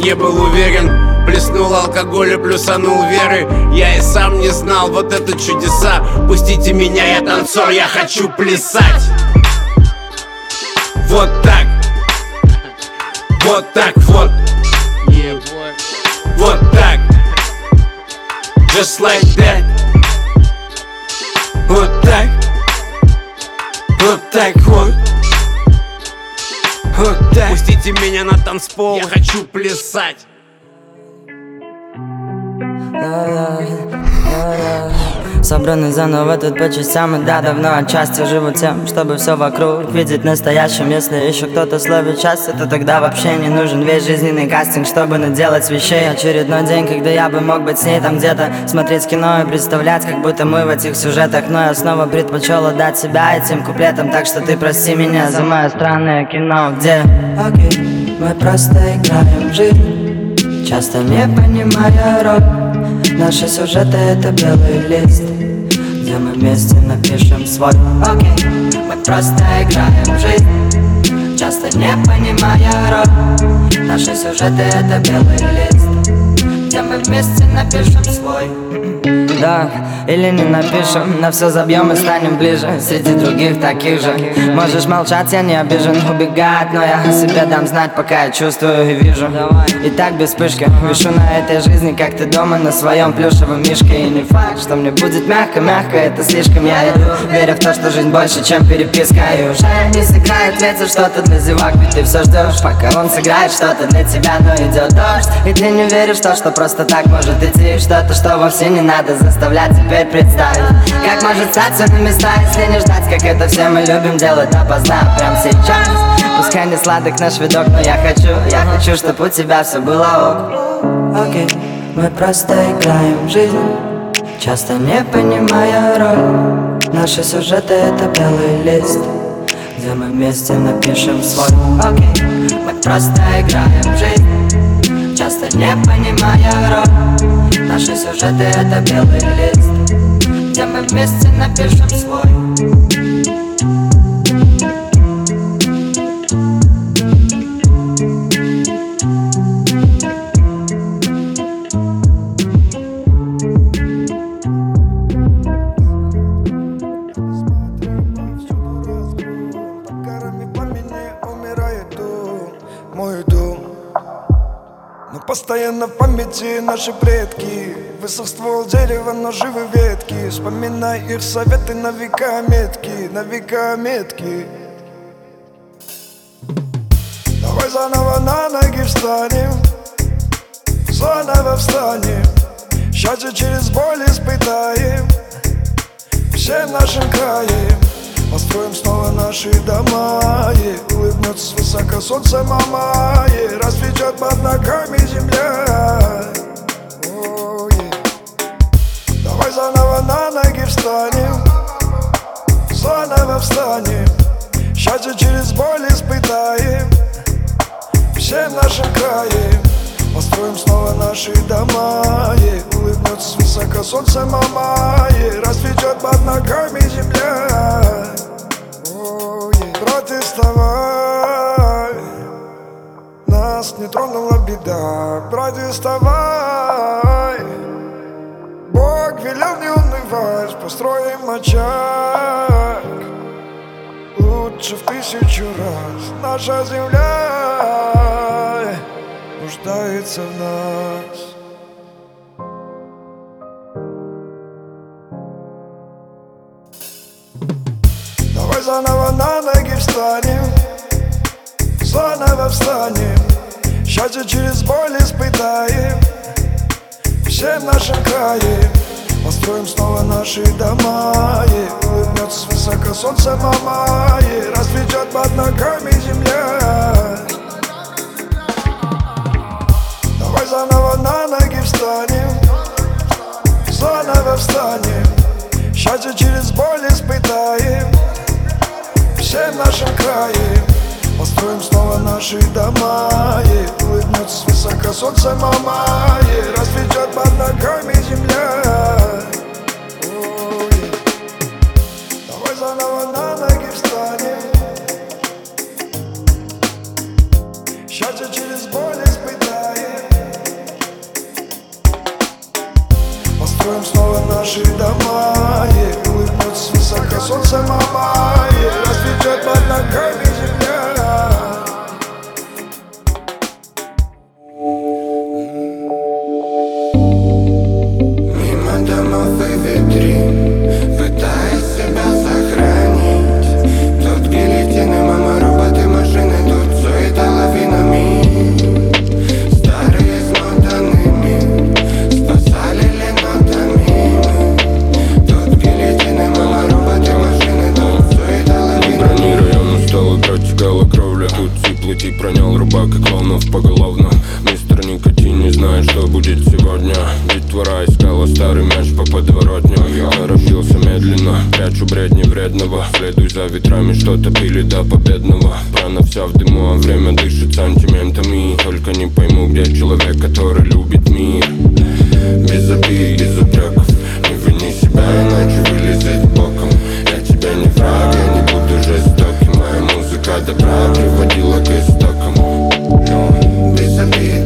Не был уверен, плеснул алкоголя, плюсанул веры. Я и сам не знал, вот это чудеса. Пустите меня, я танцор, я хочу плясать. Вот так. Вот так вот. Вот так. Just like that. Вот так. Вот так вот. Вот так. Пустите меня на танцпол, я хочу плясать Собраны заново тут по частям И да, давно отчасти живу тем Чтобы все вокруг видеть настоящим. Если еще кто-то словит счастье То тогда вообще не нужен весь жизненный кастинг Чтобы наделать вещей. Очередной день, когда я бы мог быть с ней там где-то Смотреть кино и представлять, как будто мы в этих сюжетах. Но я снова предпочел отдать себя этим куплетам Так что ты прости меня за мое странное кино Где Окей, мы просто играем жизнь Часто не понимая роль Наши сюжеты это белый лист. Где мы вместе напишем свой Окей, мы просто играем в жизнь Часто не понимая роль. Наши сюжеты это белый лист. Где мы вместе напишем свой да, или не напишем, на все забьем и станем ближе Среди других таких же. Можешь молчать, я не обижен, убегать Но я себе дам знать, пока я чувствую и вижу. И так без вспышки, вишу на этой жизни Как ты дома на своем плюшевом мишке. И не факт, что мне будет мягко-мягко Это слишком. Я иду, веря в то, что жизнь больше, чем переписка. И уже не сыграет ветер что-то для зевак Ведь ты все ждешь, пока он сыграет что-то для тебя Но идет дождь, и ты не веришь в то, что просто так может идти. Что-то, что вовсе не надо заставлять теперь представить Как может статься на места, если не ждать Как это все мы любим делать допоздна Прям сейчас. Пускай не сладок наш видок, но я хочу Я хочу, чтобы у тебя все было ок. Окей, мы просто играем в жизнь Часто не понимая роль. Наши сюжеты это белый лист Где мы вместе напишем свой. Окей, мы просто играем в жизнь Часто не понимая роль Наши сюжеты это белый лист. Где мы вместе напишем свой в памяти наши предки. Высох ствол дерева, но живы ветки. Вспоминай их советы на века метки, на века метки. Давай заново на ноги встанем Заново встанем. Счастье через боль испытаем Всем нашим краем Построим снова наши дома и Улыбнется свысока солнце мама и Расцветет под ногами земля. Давай заново на ноги встанем Заново встанем. Счастье через боль испытаем Всем нашим краем Построим снова наши дома и Улыбнется свысока солнце мама и Расцветет под ногами земля. О, е. Протестовай Нас не тронула беда Протестовай Бог велел не унывать Построим очаг. Лучше в тысячу раз Наша земля Нуждается в нас. Давай заново на ноги встанем Заново встанем. Счастье через боль испытаем Всем нашим краем. Построим снова наши дома и Улыбнется свысока солнце мама и Расцветет под ногами земля заново на ноги встанем. Заново встанем. Счастье через боль испытаем. Всем нашим краем. Построим снова наши дома. И Улыбнется свысока солнце мама. И под ногами земля Построим снова наши дома и Улыбнется свысока солнце мама и Расцветет под ногами вредного Следуй за ветрами, что-то пили до победного. Прана вся в дыму, а время дышит сантиментами. Только не пойму, где человек, который любит мир. Без обид, без упреков. Не вини себя, иначе вылезет боком. Я тебя не враг, я не буду жестоким. Моя музыка добра приводила к истокам. Без обид.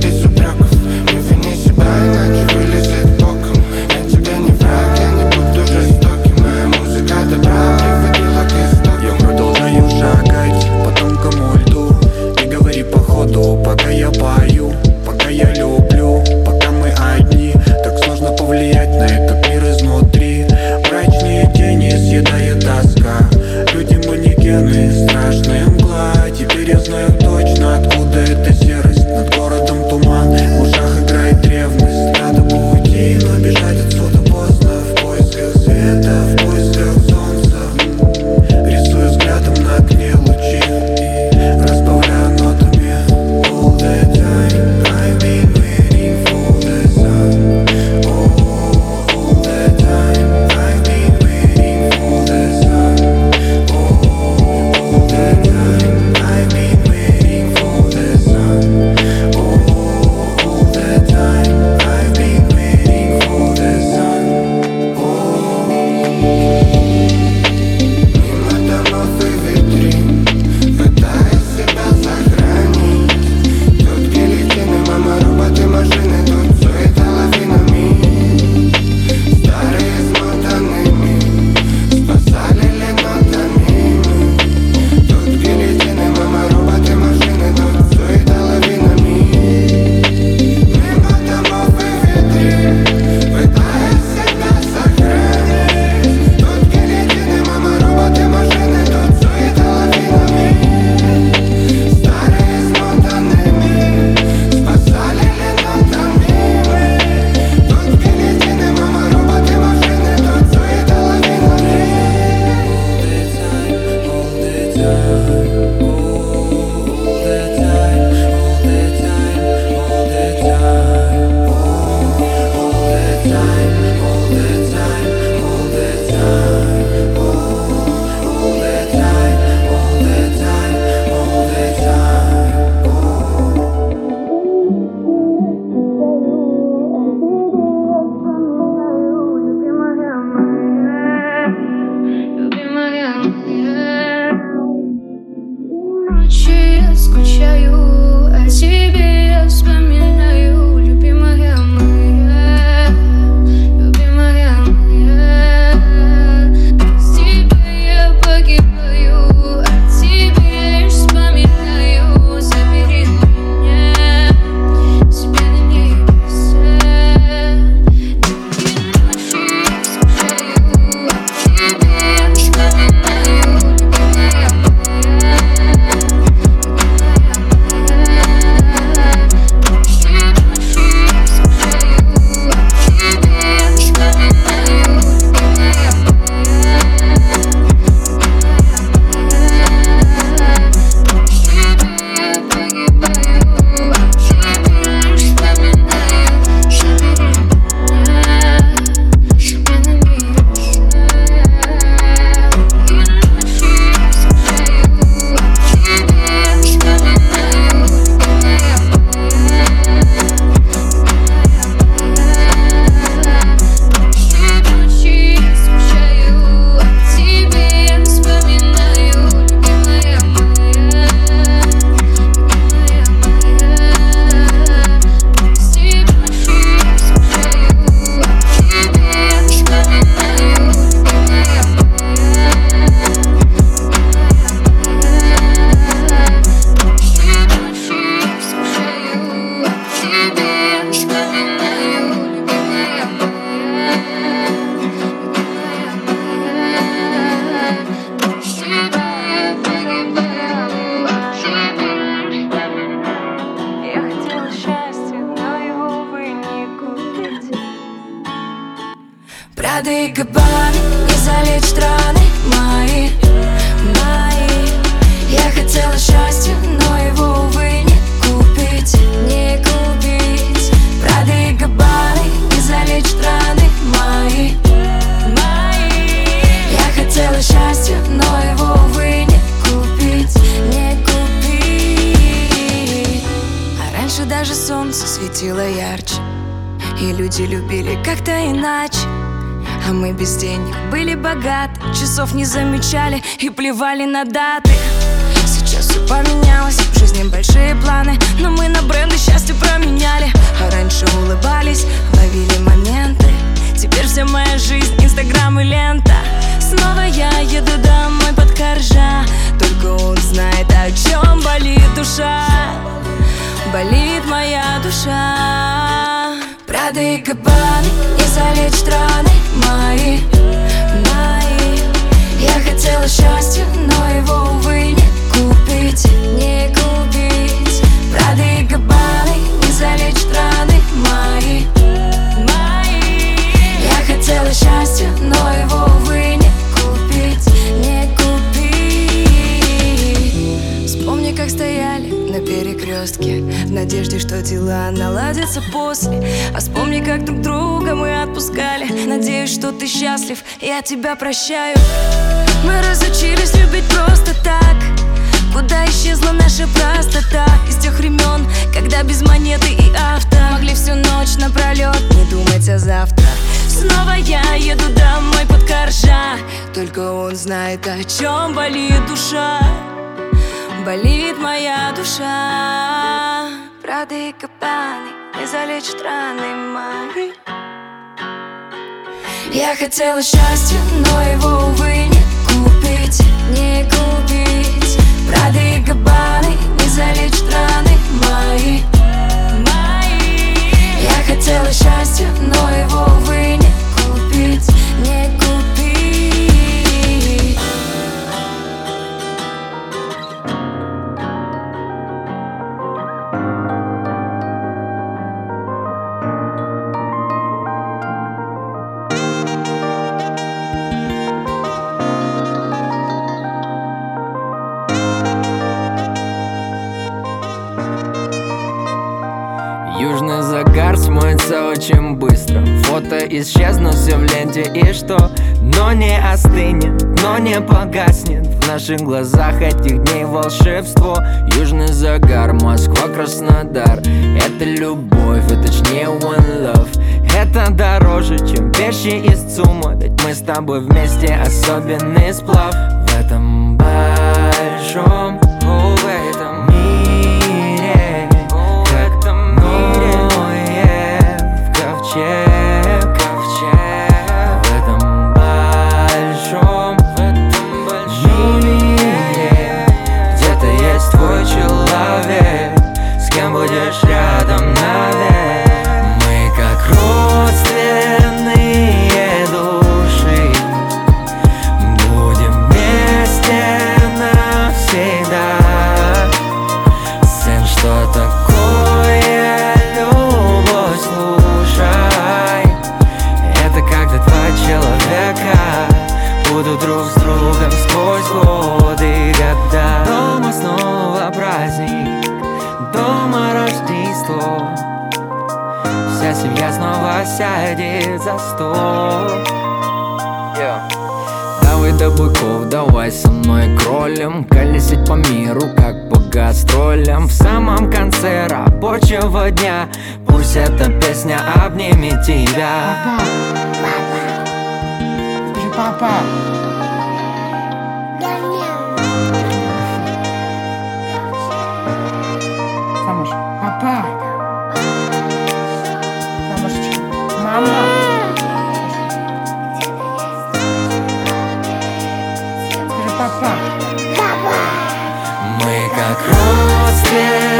Прада и Габбаны, не залечь страны мои, мои. Я хотела счастья, но его, увы, не купить, не купить. Прада и Габбаны, не залечь страны мои, мои. Я хотела счастья, но его, увы, не купить, не купить. Вспомни, как стояли перекрестке В надежде, что дела наладятся после. А вспомни, как друг друга мы отпускали. Надеюсь, что ты счастлив, я тебя прощаю. Мы разучились любить просто так. Куда исчезла наша простота? Из тех времен, когда без монеты и авто Могли всю ночь напролет не думать о завтра. Снова я еду домой под коржа. Только он знает, о чем болит душа Болит моя душа. Прада и Капаны Не залечат раны мои Я хотела счастья, но его, увы, не купить Не купить. Прада и Габбаны Не залечат раны мои Мои. Я хотела счастья, но его, увы, не купить Не купить загар смоется очень быстро. Фото исчезнут все в ленте и что? Но не остынет, но не погаснет. В наших глазах этих дней волшебство. Южный загар, Москва, Краснодар. Это любовь, а точнее one love. Это дороже, чем вещи из ЦУМа. Ведь мы с тобой вместе особенный сплав. В этом большом, сядет за стол. Давай до быков, давай со мной кролем. Колесить по миру, как по гастролям. В самом конце рабочего дня. Пусть эта песня обнимет тебя. Скажи, папа. Самуш, как родственные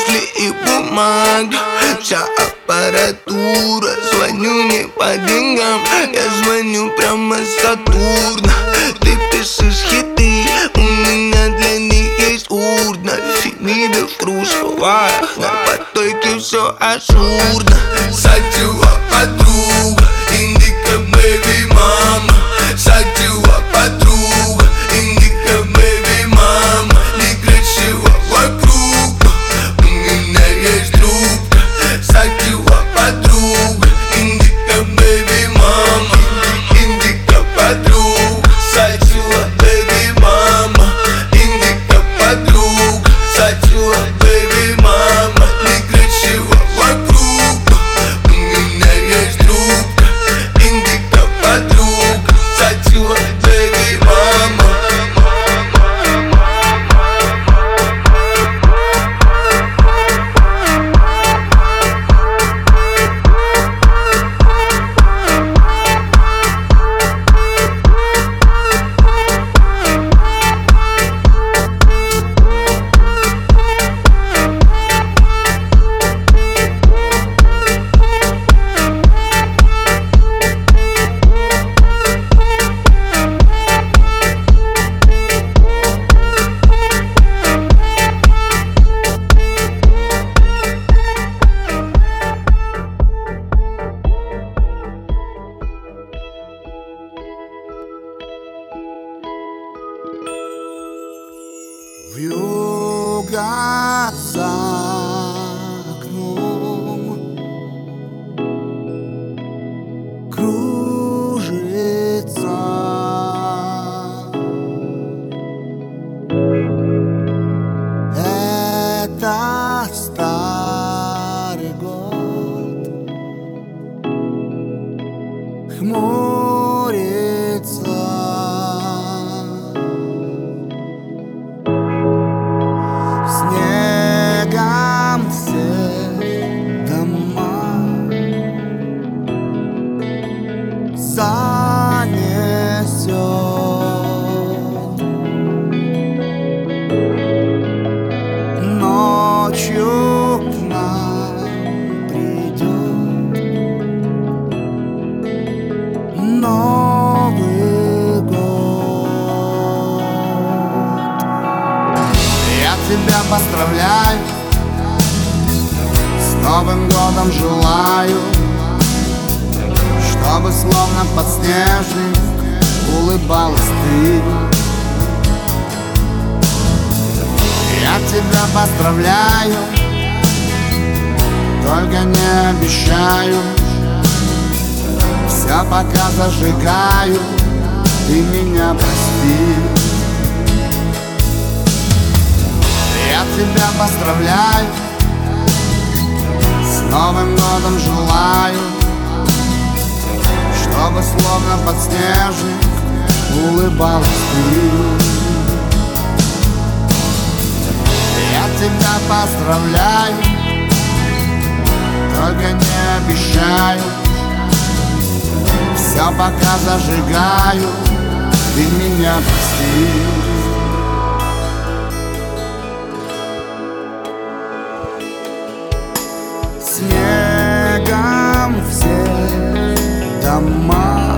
мысли и бумага Вся аппаратура. Звоню не по деньгам Я звоню прямо с Сатурна. Ты пишешь хиты У меня для них есть урна. Фемидов в На потоке все ажурно. Сатюва подруга Индика бэби мама тебя поздравляю. С Новым годом желаю Чтобы словно подснежник Улыбалась ты. Я тебя поздравляю Только не обещаю. Все пока зажигаю Ты меня прости дома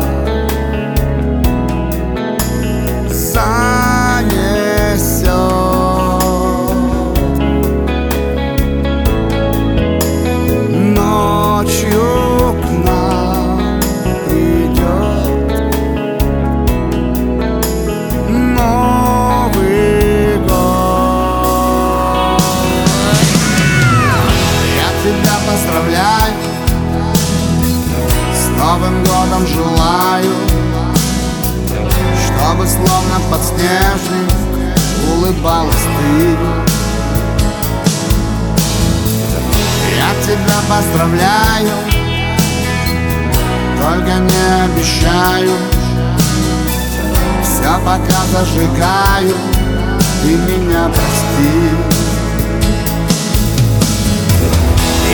подснежник Улыбалась ты. Я тебя поздравляю Только не обещаю. Все пока зажигаю Ты меня прости.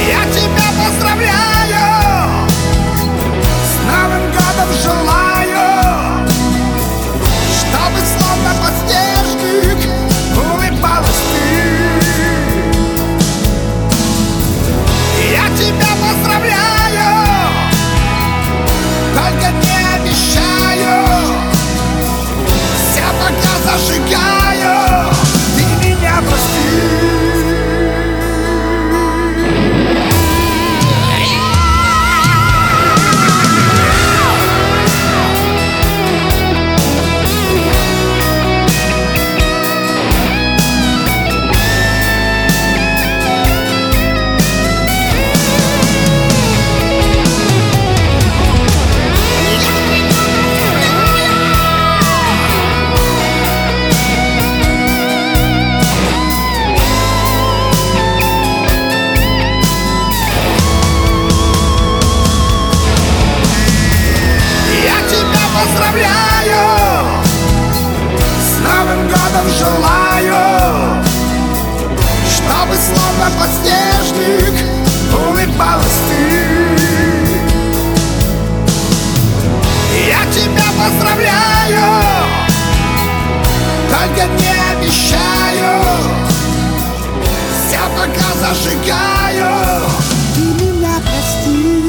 Я тебя поздравляю пока Годом желаю Чтобы словно подснежник Улыбалась ты Я тебя поздравляю Только не обещаю Все пока зажигаю. Ты меня прости